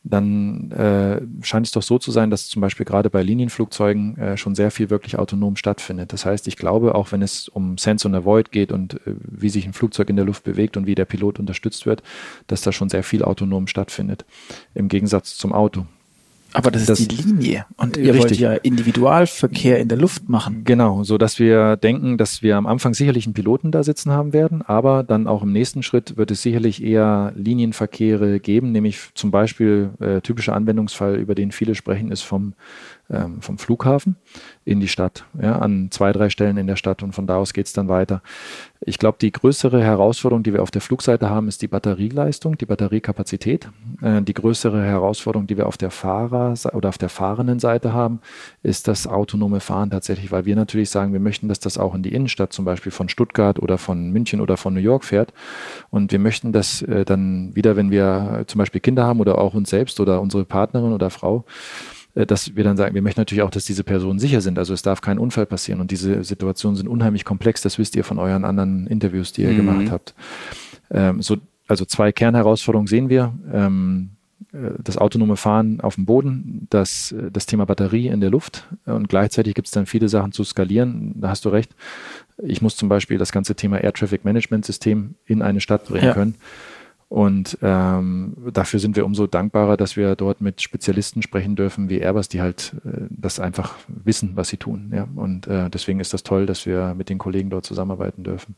dann äh, scheint es doch so zu sein, dass zum Beispiel gerade bei Linienflugzeugen äh, schon sehr viel wirklich autonom stattfindet. Das heißt, ich glaube, auch wenn es um Sense and Avoid geht und äh, wie sich ein Flugzeug in der Luft bewegt und wie der Pilot unterstützt wird, dass da schon sehr viel autonom stattfindet, im Gegensatz zum Auto. Aber das ist Das- die Linie. Und ihr Richtig. wollt ja Individualverkehr in der Luft machen. Genau, so dass wir denken, dass wir am Anfang sicherlich einen Piloten da sitzen haben werden, aber dann auch im nächsten Schritt wird es sicherlich eher Linienverkehre geben, nämlich zum Beispiel äh, typischer Anwendungsfall, über den viele sprechen, ist vom, ähm, vom Flughafen in die Stadt, ja, an zwei, drei Stellen in der Stadt und von da aus geht es dann weiter. Ich glaube, die größere Herausforderung, die wir auf der Flugseite haben, ist die Batterieleistung, die Batteriekapazität. Äh, die größere Herausforderung, die wir auf der Fahrer- oder auf der fahrenden Seite haben, ist das autonome Fahren tatsächlich, weil wir natürlich sagen, wir möchten, dass das auch in die Innenstadt zum Beispiel von Stuttgart oder von München oder von New York fährt. Und wir möchten das äh, dann wieder, wenn wir zum Beispiel Kinder haben oder auch uns selbst oder unsere Partnerin oder Frau, dass wir dann sagen, wir möchten natürlich auch, dass diese Personen sicher sind. Also es darf kein Unfall passieren. Und diese Situationen sind unheimlich komplex. Das wisst ihr von euren anderen Interviews, die ihr Mhm. gemacht habt. Ähm, so, also zwei Kernherausforderungen sehen wir. Ähm, äh, das autonome Fahren auf dem Boden, das, äh, das Thema Batterie in der Luft und gleichzeitig gibt es dann viele Sachen zu skalieren. Da hast du recht. Ich muss zum Beispiel das ganze Thema Air Traffic Management System in eine Stadt bringen Ja. können. Und ähm, dafür sind wir umso dankbarer, dass wir dort mit Spezialisten sprechen dürfen wie Airbus, die halt äh, das einfach wissen, was sie tun. Ja? Und äh, deswegen ist das toll, dass wir mit den Kollegen dort zusammenarbeiten dürfen.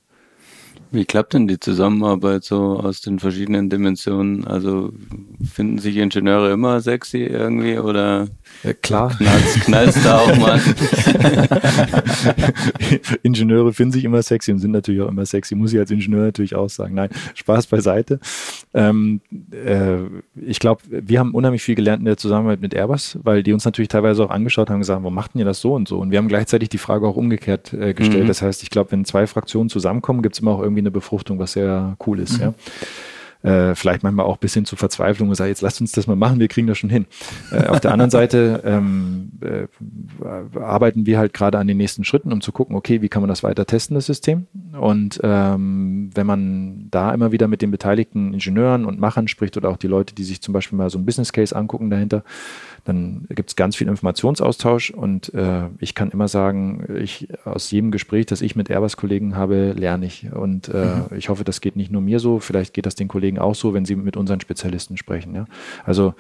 Wie klappt denn die Zusammenarbeit so aus den verschiedenen Dimensionen? Also finden sich Ingenieure immer sexy irgendwie oder Ja, klar. knallst, knallst da auch mal? Ingenieure finden sich immer sexy und sind natürlich auch immer sexy, muss ich als Ingenieur natürlich auch sagen. Nein, Spaß beiseite. Ähm, äh, ich glaube, wir haben unheimlich viel gelernt in der Zusammenarbeit mit Airbus, weil die uns natürlich teilweise auch angeschaut haben und gesagt, warum macht ihr das so und so? Und wir haben gleichzeitig die Frage auch umgekehrt äh, gestellt. Mhm. Das heißt, ich glaube, wenn zwei Fraktionen zusammenkommen, gibt es immer auch irgendwie eine Befruchtung, was sehr cool ist. Ja. Äh, vielleicht manchmal auch bis hin zu Verzweiflung und sagen, jetzt lasst uns das mal machen, wir kriegen das schon hin. Äh, auf der anderen Seite ähm, äh, arbeiten wir halt gerade an den nächsten Schritten, um zu gucken, okay, wie kann man das weiter testen, das System. Und ähm, wenn man da immer wieder mit den beteiligten Ingenieuren und Machern spricht oder auch die Leute, die sich zum Beispiel mal so ein Business Case angucken dahinter, dann gibt es ganz viel Informationsaustausch und äh, ich kann immer sagen, ich aus jedem Gespräch, das ich mit Airbus-Kollegen habe, lerne ich. Und äh, ich hoffe, das geht nicht nur mir so, vielleicht geht das den Kollegen auch so, wenn sie mit unseren Spezialisten sprechen. Ja? Also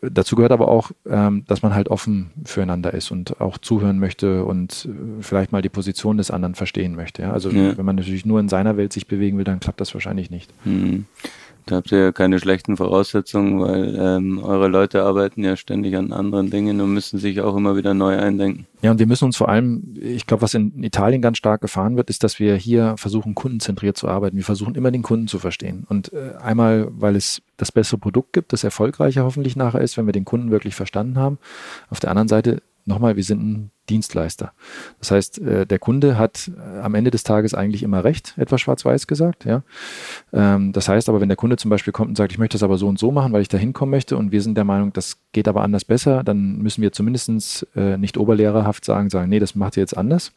dazu gehört aber auch, ähm, dass man halt offen füreinander ist und auch zuhören möchte und äh, vielleicht mal die Position des anderen verstehen möchte. Ja? Also Ja. wenn man natürlich nur in seiner Welt sich bewegen will, dann klappt das wahrscheinlich nicht. Hm. Da habt ihr ja keine schlechten Voraussetzungen, weil ähm, eure Leute arbeiten ja ständig an anderen Dingen und müssen sich auch immer wieder neu eindenken. Ja, und wir müssen uns vor allem, ich glaube, was in Italien ganz stark gefahren wird, ist, dass wir hier versuchen, kundenzentriert zu arbeiten. Wir versuchen immer den Kunden zu verstehen. Und äh, einmal, weil es das bessere Produkt gibt, das erfolgreicher hoffentlich nachher ist, wenn wir den Kunden wirklich verstanden haben. Auf der anderen Seite, nochmal, wir sind ein Dienstleister. Das heißt, äh, der Kunde hat äh, am Ende des Tages eigentlich immer recht, etwas schwarz-weiß gesagt. Ja. Ähm, das heißt aber, wenn der Kunde zum Beispiel kommt und sagt, ich möchte das aber so und so machen, weil ich da hinkommen möchte und wir sind der Meinung, das geht aber anders besser, dann müssen wir zumindest äh, nicht oberlehrerhaft sagen, sagen, nee, das macht ihr jetzt anders.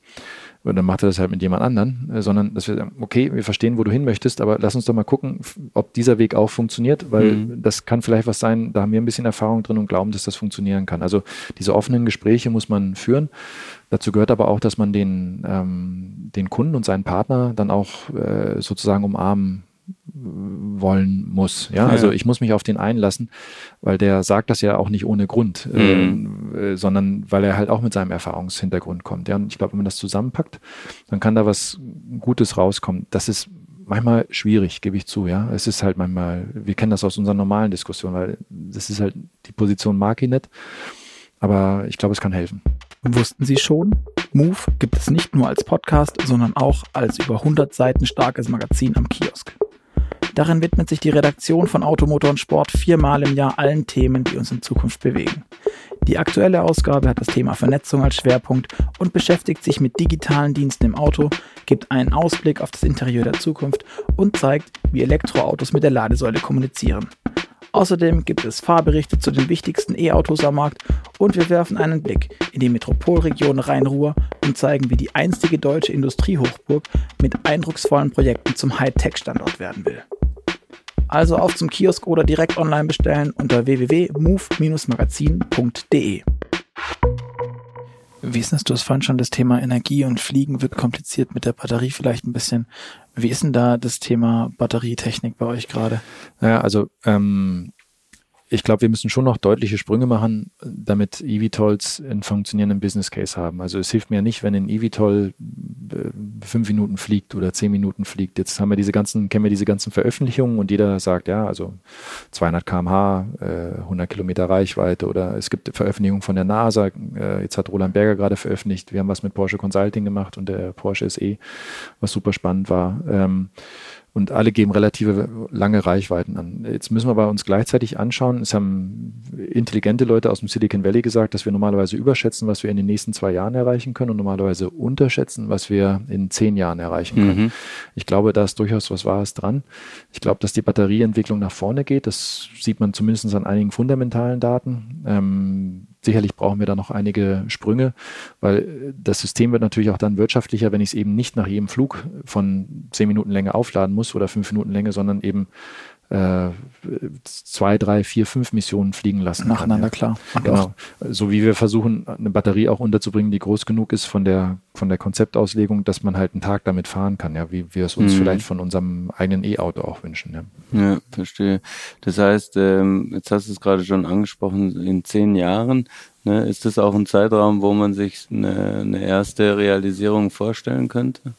Und dann macht er das halt mit jemand anderen, äh, sondern dass wir sagen, okay, wir verstehen, wo du hin möchtest, aber lass uns doch mal gucken, ob dieser Weg auch funktioniert, weil Mhm. das kann vielleicht was sein, da haben wir ein bisschen Erfahrung drin und glauben, dass das funktionieren kann. Also diese offenen Gespräche muss man führen. Dazu gehört aber auch, dass man den, ähm, den Kunden und seinen Partner dann auch äh, sozusagen umarmen wollen muss. Ja, Ja. also ich muss mich auf den einlassen, weil der sagt das ja auch nicht ohne Grund, Mhm. äh, äh, sondern weil er halt auch mit seinem Erfahrungshintergrund kommt. Ja, und ich glaube, wenn man das zusammenpackt, dann kann da was Gutes rauskommen. Das ist manchmal schwierig, gebe ich zu. Ja, es ist halt manchmal, wir kennen das aus unseren normalen Diskussionen, weil das ist halt die Position mag ich nicht, aber ich glaube, es kann helfen. Wussten Sie schon? Move gibt es nicht nur als Podcast, sondern auch als über 100 Seiten starkes Magazin am Kiosk. Darin widmet sich die Redaktion von Automotor und Sport viermal im Jahr allen Themen, die uns in Zukunft bewegen. Die aktuelle Ausgabe hat das Thema Vernetzung als Schwerpunkt und beschäftigt sich mit digitalen Diensten im Auto, gibt einen Ausblick auf das Interieur der Zukunft und zeigt, wie Elektroautos mit der Ladesäule kommunizieren. Außerdem gibt es Fahrberichte zu den wichtigsten E-Autos am Markt und wir werfen einen Blick in die Metropolregion Rhein-Ruhr und zeigen, wie die einstige deutsche Industriehochburg mit eindrucksvollen Projekten zum Hightech-Standort werden will. Also auf zum Kiosk oder direkt online bestellen unter www.move-magazin.de. Wie ist das? Du hast vorhin schon das Thema Energie und Fliegen wird kompliziert mit der Batterie vielleicht ein bisschen. Wie ist denn da das Thema Batterietechnik bei euch gerade? Ja, also ähm, ich glaube, wir müssen schon noch deutliche Sprünge machen, damit eVTOLs einen funktionierenden Business Case haben. Also es hilft mir nicht, wenn ein eVTOL äh, fünf Minuten fliegt oder zehn Minuten fliegt. Jetzt haben wir diese ganzen, kennen wir diese ganzen Veröffentlichungen und jeder sagt, ja, also 200 kmh, äh, 100 Kilometer Reichweite oder es gibt Veröffentlichungen von der NASA. Äh, jetzt hat Roland Berger gerade veröffentlicht. Wir haben was mit Porsche Consulting gemacht und der Porsche SE, was super spannend war. Und alle geben relative lange Reichweiten an. Jetzt müssen wir bei uns gleichzeitig anschauen, es haben intelligente Leute aus dem Silicon Valley gesagt, dass wir normalerweise überschätzen, was wir in den nächsten zwei Jahren erreichen können und normalerweise unterschätzen, was wir in zehn Jahren erreichen können. Mhm. Ich glaube, da ist durchaus was Wahres dran. Ich glaube, dass die Batterieentwicklung nach vorne geht. Das sieht man zumindest an einigen fundamentalen Daten. Ähm, sicherlich brauchen wir da noch einige Sprünge, weil das System wird natürlich auch dann wirtschaftlicher, wenn ich es eben nicht nach jedem Flug von zehn Minuten Länge aufladen muss oder fünf Minuten Länge, sondern eben äh, zwei, drei, vier, fünf Missionen fliegen lassen. Nacheinander, kann, ja. klar. Genau. So wie wir versuchen, eine Batterie auch unterzubringen, die groß genug ist von der, von der Konzeptauslegung, dass man halt einen Tag damit fahren kann, ja, wie wir es uns mhm. vielleicht von unserem eigenen E-Auto auch wünschen. Ja. ja, verstehe. Das heißt, ähm, jetzt hast du es gerade schon angesprochen, in zehn Jahren Ne, ist das auch ein Zeitraum, wo man sich eine, eine, erste Realisierung vorstellen könnte?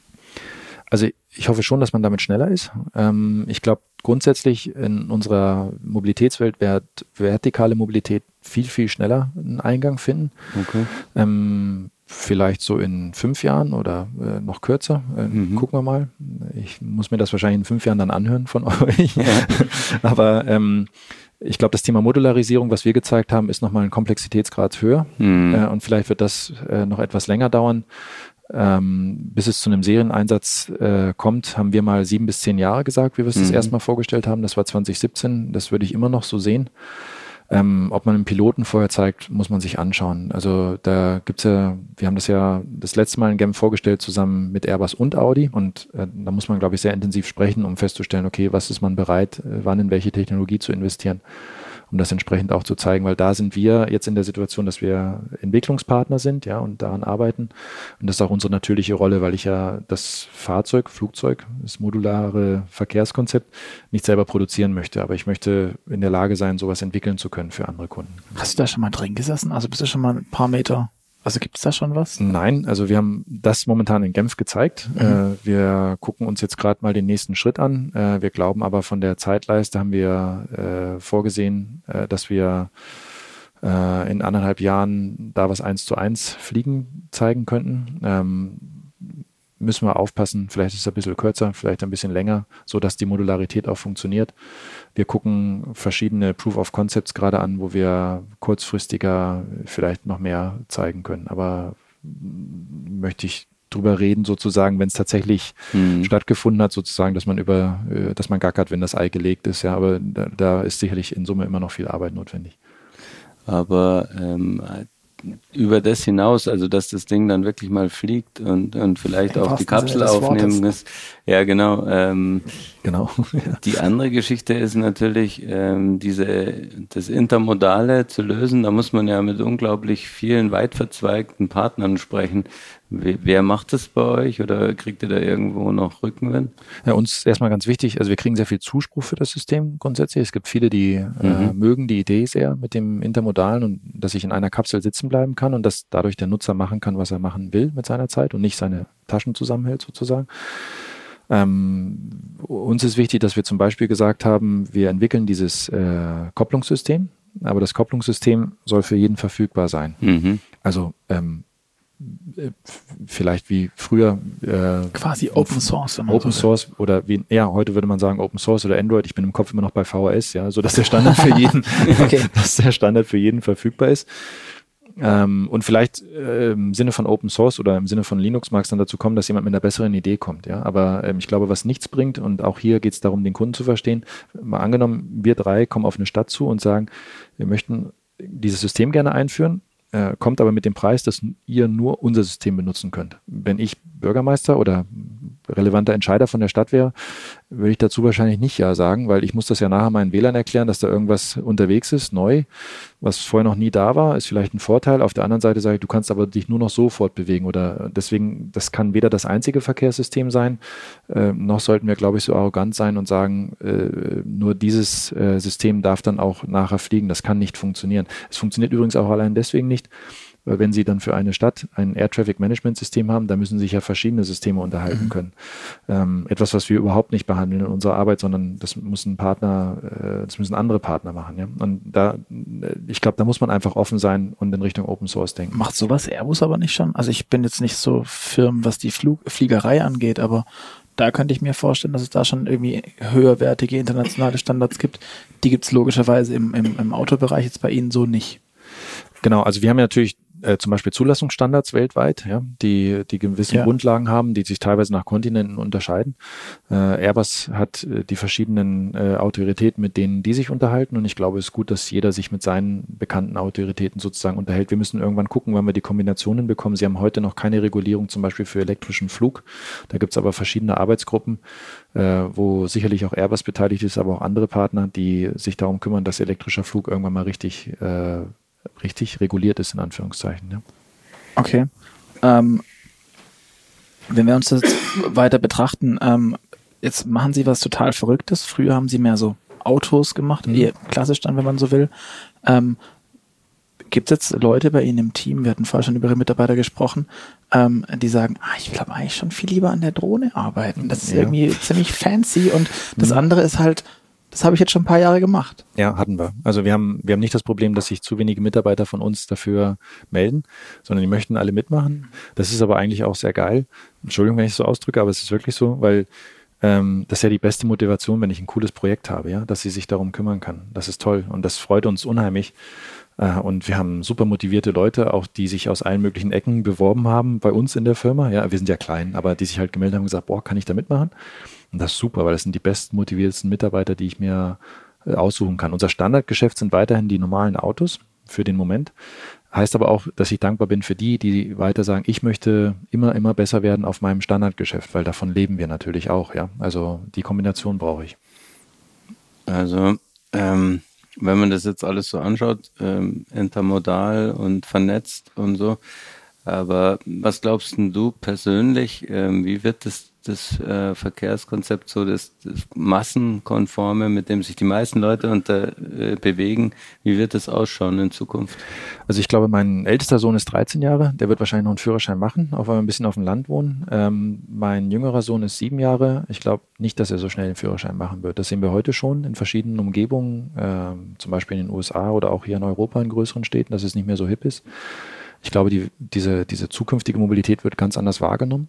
Also ich hoffe schon, dass man damit schneller ist. Ähm, ich glaube, grundsätzlich in unserer Mobilitätswelt wird vertikale Mobilität viel, viel schneller einen Eingang finden. Okay. Ähm, vielleicht so in fünf Jahren oder äh, noch kürzer. Äh, mhm. Gucken wir mal. Ich muss mir das wahrscheinlich in fünf Jahren dann anhören von euch. Ja. Aber ähm, ich glaube, das Thema Modularisierung, was wir gezeigt haben, ist nochmal ein Komplexitätsgrad höher. Mhm. Äh, und vielleicht wird das äh, noch etwas länger dauern. Ähm, bis es zu einem Serieneinsatz äh, kommt, haben wir mal sieben bis zehn Jahre gesagt, wie wir es mhm. das erste Mal vorgestellt haben. Das war 2017. Das würde ich immer noch so sehen. Ähm, ob man einen Piloten vorher zeigt, muss man sich anschauen. Also da gibt's ja, wir haben das ja das letzte Mal in Genf vorgestellt zusammen mit Airbus und Audi und äh, da muss man, glaube ich, sehr intensiv sprechen, um festzustellen, okay, was ist man bereit, äh, wann in welche Technologie zu investieren um das entsprechend auch zu zeigen, weil da sind wir jetzt in der Situation, dass wir Entwicklungspartner sind, ja, und daran arbeiten. Und das ist auch unsere natürliche Rolle, weil ich ja das Fahrzeug, Flugzeug, das modulare Verkehrskonzept nicht selber produzieren möchte, aber ich möchte in der Lage sein, sowas entwickeln zu können für andere Kunden. Hast du da schon mal drin gesessen? Also bist du schon mal ein paar Meter also gibt es da schon was? Nein, also wir haben das momentan in Genf gezeigt. Mhm. Äh, wir gucken uns jetzt gerade mal den nächsten Schritt an. Äh, wir glauben aber von der Zeitleiste haben wir äh, vorgesehen, äh, dass wir äh, in anderthalb Jahren da was eins zu eins fliegen zeigen könnten. Ähm, müssen wir aufpassen. Vielleicht ist es ein bisschen kürzer, vielleicht ein bisschen länger, so dass die Modularität auch funktioniert. Wir gucken verschiedene Proof of Concepts gerade an, wo wir kurzfristiger vielleicht noch mehr zeigen können. Aber möchte ich drüber reden, sozusagen, wenn es tatsächlich hm. stattgefunden hat, sozusagen, dass man über, äh, dass man gackert, wenn das Ei gelegt ist, ja, aber da, da ist sicherlich in Summe immer noch viel Arbeit notwendig. Aber ähm, über das hinaus, also dass das Ding dann wirklich mal fliegt und, und vielleicht Im auch die Kapsel aufnehmen ist. Ja, genau. Ähm, genau. die andere Geschichte ist natürlich, ähm, diese, das Intermodale zu lösen. Da muss man ja mit unglaublich vielen weit verzweigten Partnern sprechen. Wer macht das bei euch oder kriegt ihr da irgendwo noch Rückenwind? Ja, uns erstmal ganz wichtig, also wir kriegen sehr viel Zuspruch für das System grundsätzlich. Es gibt viele, die äh, mhm. äh, mögen die Idee sehr mit dem Intermodalen und dass ich in einer Kapsel sitzen bleiben kann und dass dadurch der Nutzer machen kann, was er machen will mit seiner Zeit und nicht seine Taschen zusammenhält sozusagen. Ähm, uns ist wichtig, dass wir zum Beispiel gesagt haben, wir entwickeln dieses äh, Kopplungssystem, aber das Kopplungssystem soll für jeden verfügbar sein. Mhm. Also ähm, vielleicht wie früher äh, quasi Open Source Open so Source oder wie ja heute würde man sagen Open Source oder Android ich bin im Kopf immer noch bei VHS ja so dass der Standard für jeden okay. dass der Standard für jeden verfügbar ist ähm, und vielleicht äh, im Sinne von Open Source oder im Sinne von Linux mag es dann dazu kommen, dass jemand mit einer besseren Idee kommt. Ja, aber ähm, ich glaube, was nichts bringt und auch hier geht es darum, den Kunden zu verstehen. Mal angenommen, wir drei kommen auf eine Stadt zu und sagen, wir möchten dieses System gerne einführen äh, kommt aber mit dem Preis, dass ihr nur unser System benutzen könnt. Wenn ich Bürgermeister oder relevanter Entscheider von der Stadt wäre, würde ich dazu wahrscheinlich nicht ja sagen, weil ich muss das ja nachher meinen Wählern erklären, dass da irgendwas unterwegs ist, neu, was vorher noch nie da war, ist vielleicht ein Vorteil. Auf der anderen Seite sage ich, du kannst aber dich nur noch so fortbewegen oder deswegen, das kann weder das einzige Verkehrssystem sein, äh, noch sollten wir, glaube ich, so arrogant sein und sagen, äh, nur dieses äh, System darf dann auch nachher fliegen. Das kann nicht funktionieren. Es funktioniert übrigens auch allein deswegen nicht, weil wenn Sie dann für eine Stadt ein Air Traffic Management System haben, da müssen sich ja verschiedene Systeme unterhalten mhm. können. Ähm, etwas, was wir überhaupt nicht behandeln in unserer Arbeit, sondern das muss ein Partner, äh, das müssen andere Partner machen. Ja? Und da, äh, ich glaube, da muss man einfach offen sein und in Richtung Open Source denken. Macht sowas Airbus aber nicht schon? Also ich bin jetzt nicht so firm, was die Flug Fliegerei angeht, aber da könnte ich mir vorstellen, dass es da schon irgendwie höherwertige internationale Standards gibt. Die gibt es logischerweise im, im, im Autobereich jetzt bei Ihnen so nicht. Genau, also wir haben ja natürlich äh, zum Beispiel Zulassungsstandards weltweit, ja, die, die gewisse ja. Grundlagen haben, die sich teilweise nach Kontinenten unterscheiden. Äh, Airbus hat äh, die verschiedenen äh, Autoritäten, mit denen die sich unterhalten und ich glaube, es ist gut, dass jeder sich mit seinen bekannten Autoritäten sozusagen unterhält. Wir müssen irgendwann gucken, wann wir die Kombinationen bekommen. Sie haben heute noch keine Regulierung zum Beispiel für elektrischen Flug. Da gibt es aber verschiedene Arbeitsgruppen, äh, wo sicherlich auch Airbus beteiligt ist, aber auch andere Partner, die sich darum kümmern, dass elektrischer Flug irgendwann mal richtig äh, richtig reguliert ist, in Anführungszeichen. Ja. Okay. Ähm, wenn wir uns das weiter betrachten, ähm, jetzt machen Sie was total Verrücktes. Früher haben Sie mehr so Autos gemacht, mhm. eher klassisch dann, wenn man so will. Ähm, Gibt es jetzt Leute bei Ihnen im Team, wir hatten vorher schon über Ihre Mitarbeiter gesprochen, ähm, die sagen, ah, ich glaube eigentlich schon viel lieber an der Drohne arbeiten. Das ist ja. irgendwie ziemlich fancy und das mhm. andere ist halt, das habe ich jetzt schon ein paar Jahre gemacht. Ja, hatten wir. Also wir haben, wir haben nicht das Problem, dass sich zu wenige Mitarbeiter von uns dafür melden, sondern die möchten alle mitmachen. Das ist aber eigentlich auch sehr geil. Entschuldigung, wenn ich es so ausdrücke, aber es ist wirklich so, weil ähm, das ist ja die beste Motivation, wenn ich ein cooles Projekt habe, ja, dass sie sich darum kümmern kann. Das ist toll und das freut uns unheimlich. Äh, und wir haben super motivierte Leute, auch die sich aus allen möglichen Ecken beworben haben bei uns in der Firma. Ja, wir sind ja klein, aber die sich halt gemeldet haben und gesagt, boah, kann ich da mitmachen? Und das ist super, weil das sind die besten motiviertesten Mitarbeiter, die ich mir äh, aussuchen kann. Unser Standardgeschäft sind weiterhin die normalen Autos für den Moment. Heißt aber auch, dass ich dankbar bin für die, die weiter sagen, ich möchte immer, immer besser werden auf meinem Standardgeschäft, weil davon leben wir natürlich auch, ja. Also die Kombination brauche ich. Also, ähm, wenn man das jetzt alles so anschaut, ähm, intermodal und vernetzt und so, aber was glaubst du persönlich, ähm, wie wird das das äh, Verkehrskonzept so das, das Massenkonforme, mit dem sich die meisten Leute unter, äh, bewegen. Wie wird das ausschauen in Zukunft? Also ich glaube, mein ältester Sohn ist 13 Jahre, der wird wahrscheinlich noch einen Führerschein machen, auch weil wir ein bisschen auf dem Land wohnen. Ähm, mein jüngerer Sohn ist sieben Jahre. Ich glaube nicht, dass er so schnell den Führerschein machen wird. Das sehen wir heute schon in verschiedenen Umgebungen, äh, zum Beispiel in den USA oder auch hier in Europa in größeren Städten, dass es nicht mehr so hip ist. Ich glaube, die, diese, diese zukünftige Mobilität wird ganz anders wahrgenommen.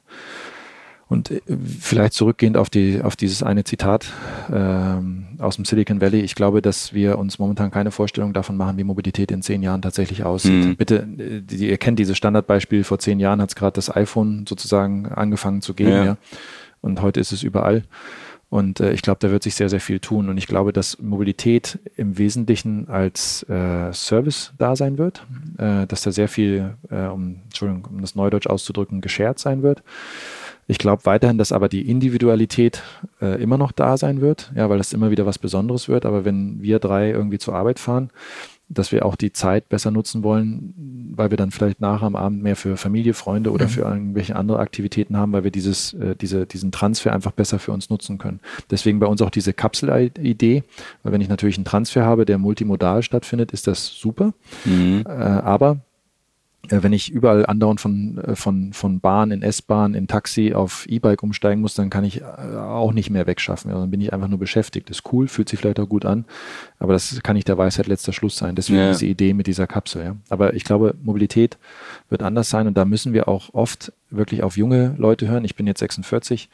Und äh, vielleicht zurückgehend auf, die, auf dieses eine Zitat ähm, aus dem Silicon Valley. Ich glaube, dass wir uns momentan keine Vorstellung davon machen, wie Mobilität in zehn Jahren tatsächlich aussieht. Mhm. Bitte, äh, die, ihr kennt dieses Standardbeispiel, vor zehn Jahren hat es gerade das iPhone sozusagen angefangen zu geben. Ja. ja. Und heute ist es überall. Und äh, ich glaube, da wird sich sehr, sehr viel tun. Und ich glaube, dass Mobilität im Wesentlichen als äh, Service da sein wird, äh, dass da sehr viel, äh, um, Entschuldigung, um das Neudeutsch auszudrücken, geschert sein wird. Ich glaube weiterhin, dass aber die Individualität äh, immer noch da sein wird, ja, weil das immer wieder was Besonderes wird. Aber wenn wir drei irgendwie zur Arbeit fahren, dass wir auch die Zeit besser nutzen wollen, weil wir dann vielleicht nachher am Abend mehr für Familie, Freunde oder mhm. für irgendwelche andere Aktivitäten haben, weil wir dieses, äh, diese, diesen Transfer einfach besser für uns nutzen können. Deswegen bei uns auch diese Kapsel-Idee, weil wenn ich natürlich einen Transfer habe, der multimodal stattfindet, ist das super. Mhm. Äh, aber wenn ich überall andauernd von, äh, von, von Bahn in S-Bahn, in Taxi auf E-Bike umsteigen muss, dann kann ich äh, auch nicht mehr wegschaffen. Also dann bin ich einfach nur beschäftigt. Das ist cool, fühlt sich vielleicht auch gut an, aber das kann nicht der Weisheit letzter Schluss sein. Deswegen ja. diese Idee mit dieser Kapsel. Ja. Aber ich glaube, Mobilität wird anders sein und da müssen wir auch oft wirklich auf junge Leute hören. Ich bin jetzt 46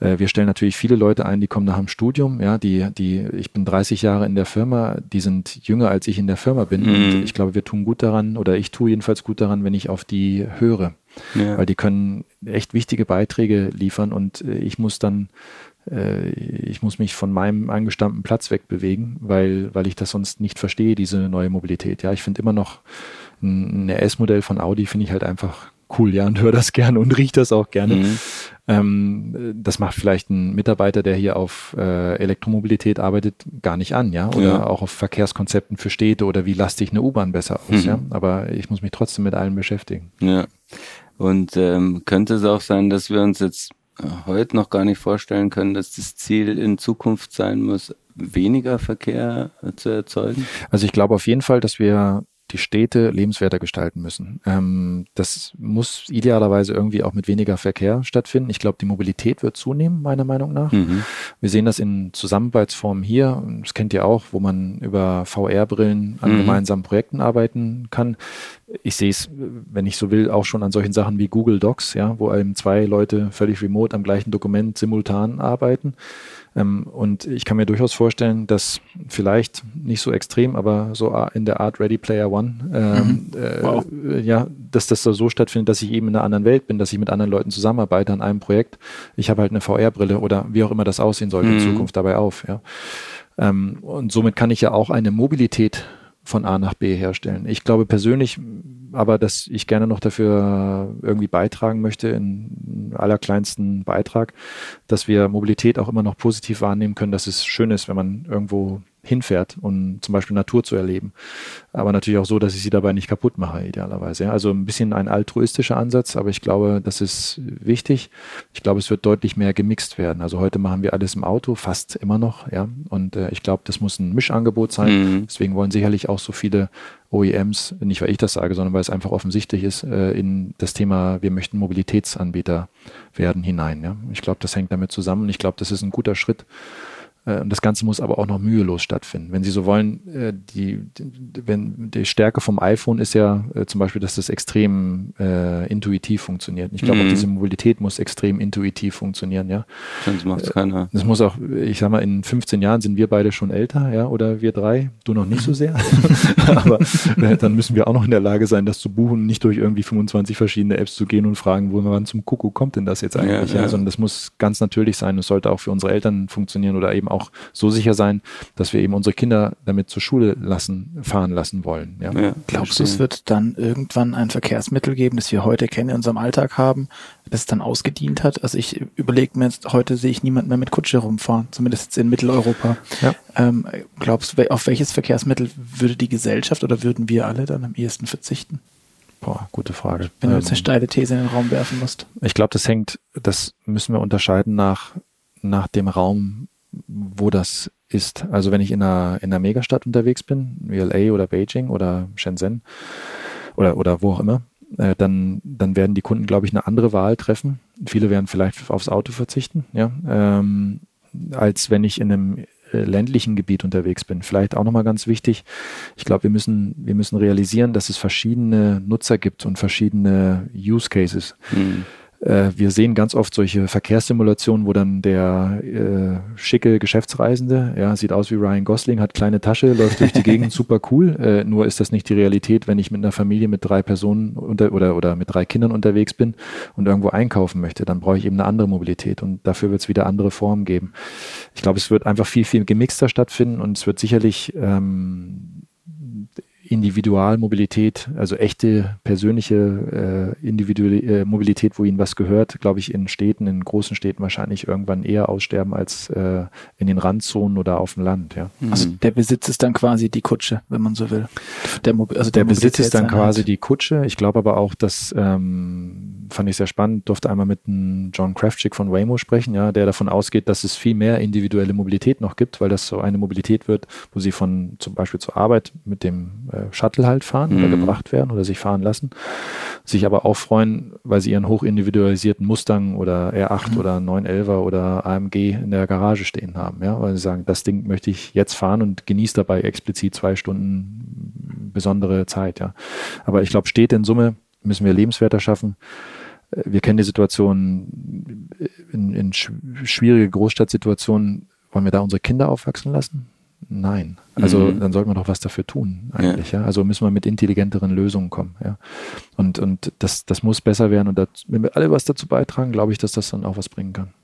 äh, wir stellen natürlich viele Leute ein, die kommen nach dem Studium, ja, die, die, ich bin 30 Jahre in der Firma, die sind jünger als ich in der Firma bin. Mhm. Und ich glaube, wir tun gut daran, oder ich tue jedenfalls gut daran, wenn ich auf die höre. Ja. Weil die können echt wichtige Beiträge liefern und äh, ich muss dann äh, ich muss mich von meinem angestammten Platz wegbewegen, weil, weil ich das sonst nicht verstehe, diese neue Mobilität. Ja, ich finde immer noch ein, ein RS-Modell von Audi finde ich halt einfach cool, ja, und höre das gerne und rieche das auch gerne. Mhm. Ähm, das macht vielleicht ein Mitarbeiter, der hier auf äh, Elektromobilität arbeitet, gar nicht an, ja, oder Ja. auch auf Verkehrskonzepten für Städte oder wie laste ich eine U-Bahn besser aus, Mhm. ja. Aber ich muss mich trotzdem mit allem beschäftigen. Ja. Und ähm, könnte es auch sein, dass wir uns jetzt äh, heute noch gar nicht vorstellen können, dass das Ziel in Zukunft sein muss, weniger Verkehr äh, zu erzeugen? Also ich glaube auf jeden Fall, dass wir die Städte lebenswerter gestalten müssen. Ähm, das muss idealerweise irgendwie auch mit weniger Verkehr stattfinden. Ich glaube, die Mobilität wird zunehmen, meiner Meinung nach. Mhm. Wir sehen das in Zusammenarbeitsformen hier. Das kennt ihr auch, wo man über VR-Brillen an Mhm. gemeinsamen Projekten arbeiten kann. Ich sehe es, wenn ich so will, auch schon an solchen Sachen wie Google Docs, ja, wo eben zwei Leute völlig remote am gleichen Dokument simultan arbeiten. Ähm, und ich kann mir durchaus vorstellen, dass vielleicht nicht so extrem, aber so in der Art Ready Player One, ähm, äh, Wow. äh, ja, dass das so- so stattfindet, dass ich eben in einer anderen Welt bin, dass ich mit anderen Leuten zusammenarbeite an einem Projekt. Ich habe halt eine VR-Brille oder wie auch immer das aussehen sollte in Mhm. Zukunft dabei auf. Ja. Ähm, und somit kann ich ja auch eine Mobilität von A nach B herstellen. Ich glaube persönlich aber, dass ich gerne noch dafür irgendwie beitragen möchte, in allerkleinsten Beitrag, dass wir Mobilität auch immer noch positiv wahrnehmen können, dass es schön ist, wenn man irgendwo hinfährt und zum Beispiel Natur zu erleben. Aber natürlich auch so, dass ich sie dabei nicht kaputt mache, idealerweise. Also ein bisschen ein altruistischer Ansatz, aber ich glaube, das ist wichtig. Ich glaube, es wird deutlich mehr gemixt werden. Also heute machen wir alles im Auto, fast immer noch, ja. Und äh, ich glaube, das muss ein Mischangebot sein. Mhm. Deswegen wollen sicherlich auch so viele OEMs, nicht weil ich das sage, sondern weil es einfach offensichtlich ist, äh, in das Thema, wir möchten Mobilitätsanbieter werden hinein. Ja? Ich glaube, das hängt damit zusammen. Ich glaube, das ist ein guter Schritt. Äh, Und das Ganze muss aber auch noch mühelos stattfinden. Wenn Sie so wollen, äh, die, wenn die Stärke vom iPhone ist ja äh, zum Beispiel, dass das extrem äh, intuitiv funktioniert. Ich glaube, Mhm. diese Mobilität muss extrem intuitiv funktionieren, ja. Sonst macht es keiner. Das muss auch, ich sag mal, in 15 Jahren sind wir beide schon älter, ja, oder wir drei, du noch nicht so sehr. Aber äh, dann müssen wir auch noch in der Lage sein, das zu buchen, nicht durch irgendwie 25 verschiedene Apps zu gehen und fragen, wo wann zum Kuckuck kommt denn das jetzt eigentlich, Ja, ja, ja. sondern das muss ganz natürlich sein. Es sollte auch für unsere Eltern funktionieren oder eben auch so sicher sein, dass wir eben unsere Kinder damit zur Schule lassen, fahren lassen wollen. Ja. Ja, Glaubst du, es wird dann irgendwann ein Verkehrsmittel geben, das wir heute kennen, in unserem Alltag haben, das dann ausgedient hat? Also ich überlege mir jetzt, heute sehe ich niemanden mehr mit Kutsche rumfahren, zumindest jetzt in Mitteleuropa. Ja. Ähm, glaubst du, auf welches Verkehrsmittel würde die Gesellschaft oder würden wir alle dann am ehesten verzichten? Boah, gute Frage. Wenn du jetzt eine Ähm, steile These in den Raum werfen musst. Ich glaube, das hängt, das müssen wir unterscheiden nach, nach dem Raum, wo das ist. Also wenn ich in einer, in einer Megastadt unterwegs bin, wie LA oder Beijing oder Shenzhen oder, oder wo auch immer, äh, dann, dann werden die Kunden, glaube ich, eine andere Wahl treffen. Viele werden vielleicht aufs Auto verzichten, ja, ähm, als wenn ich in einem äh, ländlichen Gebiet unterwegs bin. Vielleicht auch nochmal ganz wichtig. Ich glaube, wir müssen, wir müssen realisieren, dass es verschiedene Nutzer gibt und verschiedene Use Cases. Mhm. Äh, wir sehen ganz oft solche Verkehrssimulationen, wo dann der äh, schicke Geschäftsreisende, ja, sieht aus wie Ryan Gosling, hat kleine Tasche, läuft durch die Gegend, super cool. Äh, nur ist das nicht die Realität, wenn ich mit einer Familie mit drei Personen unter, oder, oder mit drei Kindern unterwegs bin und irgendwo einkaufen möchte. Dann brauche ich eben eine andere Mobilität und dafür wird es wieder andere Formen geben. Ich glaube, es wird einfach viel, viel gemixter stattfinden und es wird sicherlich ähm, Individualmobilität, also echte persönliche äh, individuelle äh, Mobilität, wo ihnen was gehört, glaube ich, in Städten, in großen Städten wahrscheinlich irgendwann eher aussterben als äh, in den Randzonen oder auf dem Land. Ja. Also Mhm. der Besitz ist dann quasi die Kutsche, wenn man so will. Der, Mobi- also Der Besitz ist dann quasi die Kutsche. Ich glaube aber auch, dass ähm, fand ich sehr spannend, durfte einmal mit einem John Kraftschick von Waymo sprechen, ja, der davon ausgeht, dass es viel mehr individuelle Mobilität noch gibt, weil das so eine Mobilität wird, wo sie von zum Beispiel zur Arbeit mit dem äh, Shuttle halt fahren oder Mhm. gebracht werden oder sich fahren lassen, sich aber auch freuen, weil sie ihren hochindividualisierten Mustang oder R8 Mhm. oder 911er oder AMG in der Garage stehen haben, ja, weil sie sagen, das Ding möchte ich jetzt fahren und genieße dabei explizit zwei Stunden besondere Zeit, ja. Aber ich glaube, Städte in Summe müssen wir lebenswerter schaffen. Äh, Wir kennen die Situation in, in sch- schwierige Großstadtsituationen. Wollen wir da unsere Kinder aufwachsen lassen? Nein. Also Mhm. dann sollten wir doch was dafür tun, eigentlich. Ja. Also müssen wir mit intelligenteren Lösungen kommen. Ja. Und, und das, das muss besser werden. Und das, wenn wir alle was dazu beitragen, glaube ich, dass das dann auch was bringen kann.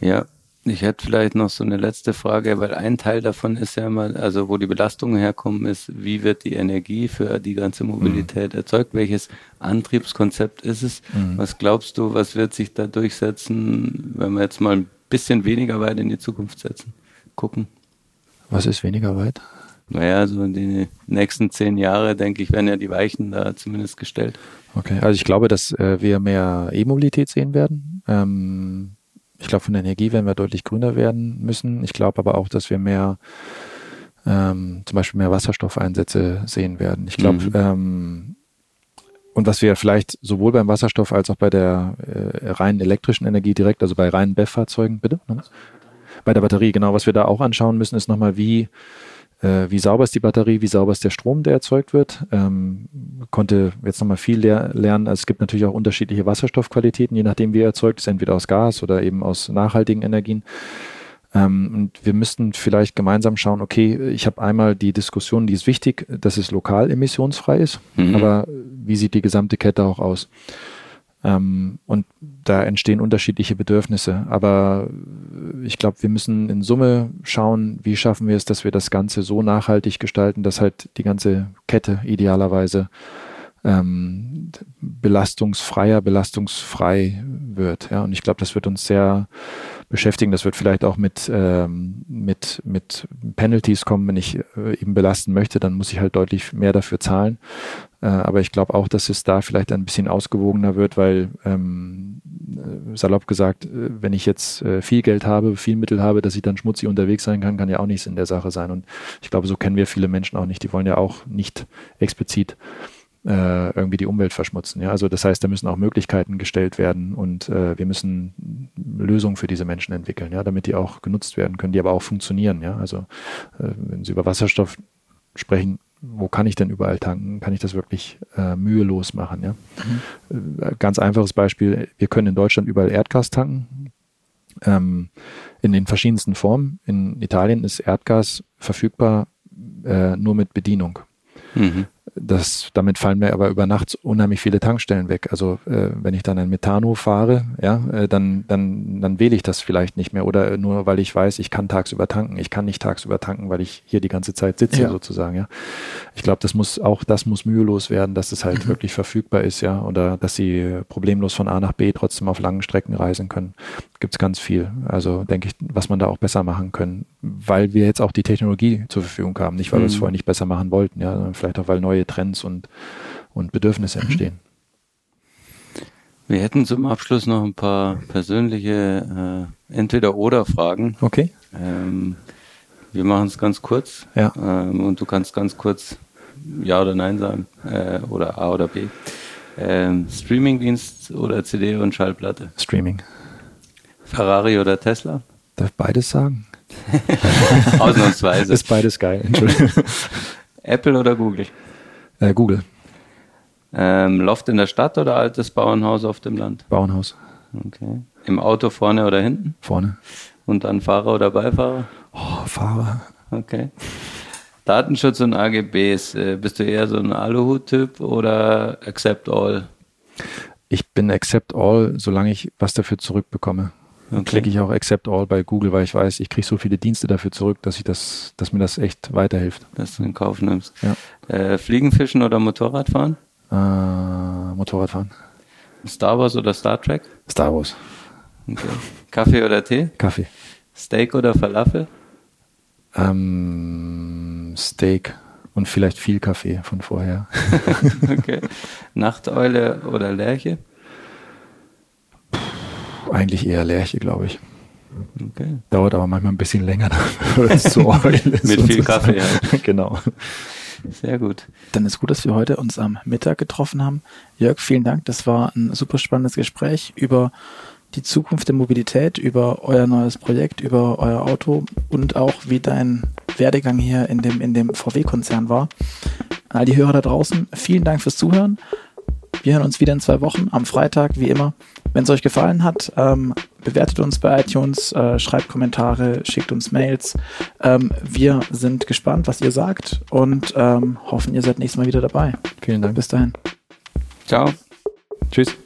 Ja, Ich hätte vielleicht noch so eine letzte Frage, weil ein Teil davon ist ja immer, also wo die Belastungen herkommen, ist, wie wird die Energie für die ganze Mobilität mhm. erzeugt? Welches Antriebskonzept ist es? Mhm. Was glaubst du, was wird sich da durchsetzen, wenn wir jetzt mal ein bisschen weniger weit in die Zukunft setzen, gucken? Was ist weniger weit? Naja, so in die nächsten zehn Jahre, denke ich, werden ja die Weichen da zumindest gestellt. Okay, also ich glaube, dass äh, wir mehr E-Mobilität sehen werden. Ähm, ich glaube, von der Energie werden wir deutlich grüner werden müssen. Ich glaube aber auch, dass wir mehr, ähm, zum Beispiel mehr Wasserstoffeinsätze sehen werden. Ich glaube, mhm. ähm, und was wir vielleicht sowohl beim Wasserstoff als auch bei der äh, reinen elektrischen Energie direkt, also bei reinen BEF-Fahrzeugen, bitte? Bei der Batterie, genau. Was wir da auch anschauen müssen, ist nochmal, wie äh, wie sauber ist die Batterie, wie sauber ist der Strom, der erzeugt wird. Ähm, konnte jetzt nochmal viel lehr lernen. Also es gibt natürlich auch unterschiedliche Wasserstoffqualitäten, je nachdem wie er erzeugt ist, entweder aus Gas oder eben aus nachhaltigen Energien. Ähm, und wir müssten vielleicht gemeinsam schauen, okay, ich habe einmal die Diskussion, die ist wichtig, dass es lokal emissionsfrei ist, mhm. aber wie sieht die gesamte Kette auch aus? Ähm, und da entstehen unterschiedliche Bedürfnisse. Aber ich glaube, wir müssen in Summe schauen, wie schaffen wir es, dass wir das Ganze so nachhaltig gestalten, dass halt die ganze Kette idealerweise ähm, belastungsfreier, belastungsfrei wird. Ja, und ich glaube, das wird uns sehr beschäftigen. Das wird vielleicht auch mit, ähm, mit, mit Penalties kommen, wenn ich äh, eben belasten möchte, dann muss ich halt deutlich mehr dafür zahlen. Äh, aber ich glaube auch, dass es da vielleicht ein bisschen ausgewogener wird, weil ähm, äh, salopp gesagt, äh, wenn ich jetzt viel Geld habe, viel Mittel habe, dass ich dann schmutzig unterwegs sein kann, kann ja auch nichts in der Sache sein. Und ich glaube, so kennen wir viele Menschen auch nicht. Die wollen ja auch nicht explizit irgendwie die Umwelt verschmutzen. Ja? Also das heißt, da müssen auch Möglichkeiten gestellt werden und äh, wir müssen Lösungen für diese Menschen entwickeln, ja, damit die auch genutzt werden können, die aber auch funktionieren. Ja? Also äh, wenn Sie über Wasserstoff sprechen, wo kann ich denn überall tanken? Kann ich das wirklich äh, mühelos machen? Ja? Mhm. Äh, ganz einfaches Beispiel, wir können in Deutschland überall Erdgas tanken. Ähm, in den verschiedensten Formen. In Italien ist Erdgas verfügbar äh, nur mit Bedienung. Mhm. Das, damit fallen mir aber über Nacht unheimlich viele Tankstellen weg. Also äh, wenn ich dann ein Metano fahre, ja, äh, dann, dann, dann wähle ich das vielleicht nicht mehr. Oder nur weil ich weiß, ich kann tagsüber tanken. Ich kann nicht tagsüber tanken, weil ich hier die ganze Zeit sitze ja. sozusagen. Ja. Ich glaube, das muss auch das muss mühelos werden, dass es halt mhm. wirklich verfügbar ist, ja, oder dass sie problemlos von A nach B trotzdem auf langen Strecken reisen können. Gibt es ganz viel. Also denke ich, was man da auch besser machen können, weil wir jetzt auch die Technologie zur Verfügung haben, nicht weil mhm. wir es vorher nicht besser machen wollten, ja, sondern vielleicht auch weil neue Trends und, und Bedürfnisse mhm. entstehen. Wir hätten zum Abschluss noch ein paar persönliche äh, Entweder-Oder-Fragen. Okay. Ähm, wir machen es ganz kurz. Ja. Ähm, und du kannst ganz kurz Ja oder Nein sagen. Äh, oder A oder B. Ähm, Streamingdienst oder CD und Schallplatte? Streaming. Ferrari oder Tesla? Darf beides sagen? Ausnahmsweise. Ist beides geil. Entschuldigung. Apple oder Google? Äh, Google. Ähm, Loft in der Stadt oder altes Bauernhaus auf dem Land? Bauernhaus. Okay. Im Auto vorne oder hinten? Vorne. Und dann Fahrer oder Beifahrer? Oh, Fahrer. Okay. Datenschutz und AGBs, äh, bist du eher so ein Aluhut-Typ oder Accept All? Ich bin Accept All, solange ich was dafür zurückbekomme. Dann klicke ich auch Accept All bei Google, weil ich weiß, ich kriege so viele Dienste dafür zurück, dass ich das, dass mir das echt weiterhilft. Dass du in Kauf nimmst. Ja. Äh, Fliegen, Fischen oder Motorradfahren? Äh, Motorradfahren. Star Wars oder Star Trek? Star Wars. Okay. Kaffee oder Tee? Kaffee. Steak oder Falafel? Ähm, Steak und vielleicht viel Kaffee von vorher. okay. Nachteule oder Lerche? Eigentlich eher Lerche, glaube ich. Okay. Dauert aber manchmal ein bisschen länger, es zu Eule ist. Mit viel Kaffee, ja. genau. Sehr gut. Dann ist gut, dass wir heute uns am Mittag getroffen haben. Jörg, vielen Dank. Das war ein super spannendes Gespräch über die Zukunft der Mobilität, über euer neues Projekt, über euer Auto und auch wie dein Werdegang hier in dem, in dem VW-Konzern war. All die Hörer da draußen, vielen Dank fürs Zuhören. Wir hören uns wieder in zwei Wochen am Freitag, wie immer. Wenn es euch gefallen hat, ähm, bewertet uns bei iTunes, äh, schreibt Kommentare, schickt uns Mails. Ähm, wir sind gespannt, was ihr sagt und ähm, hoffen, ihr seid nächstes Mal wieder dabei. Vielen Dank. Bis dahin. Ciao. Tschüss.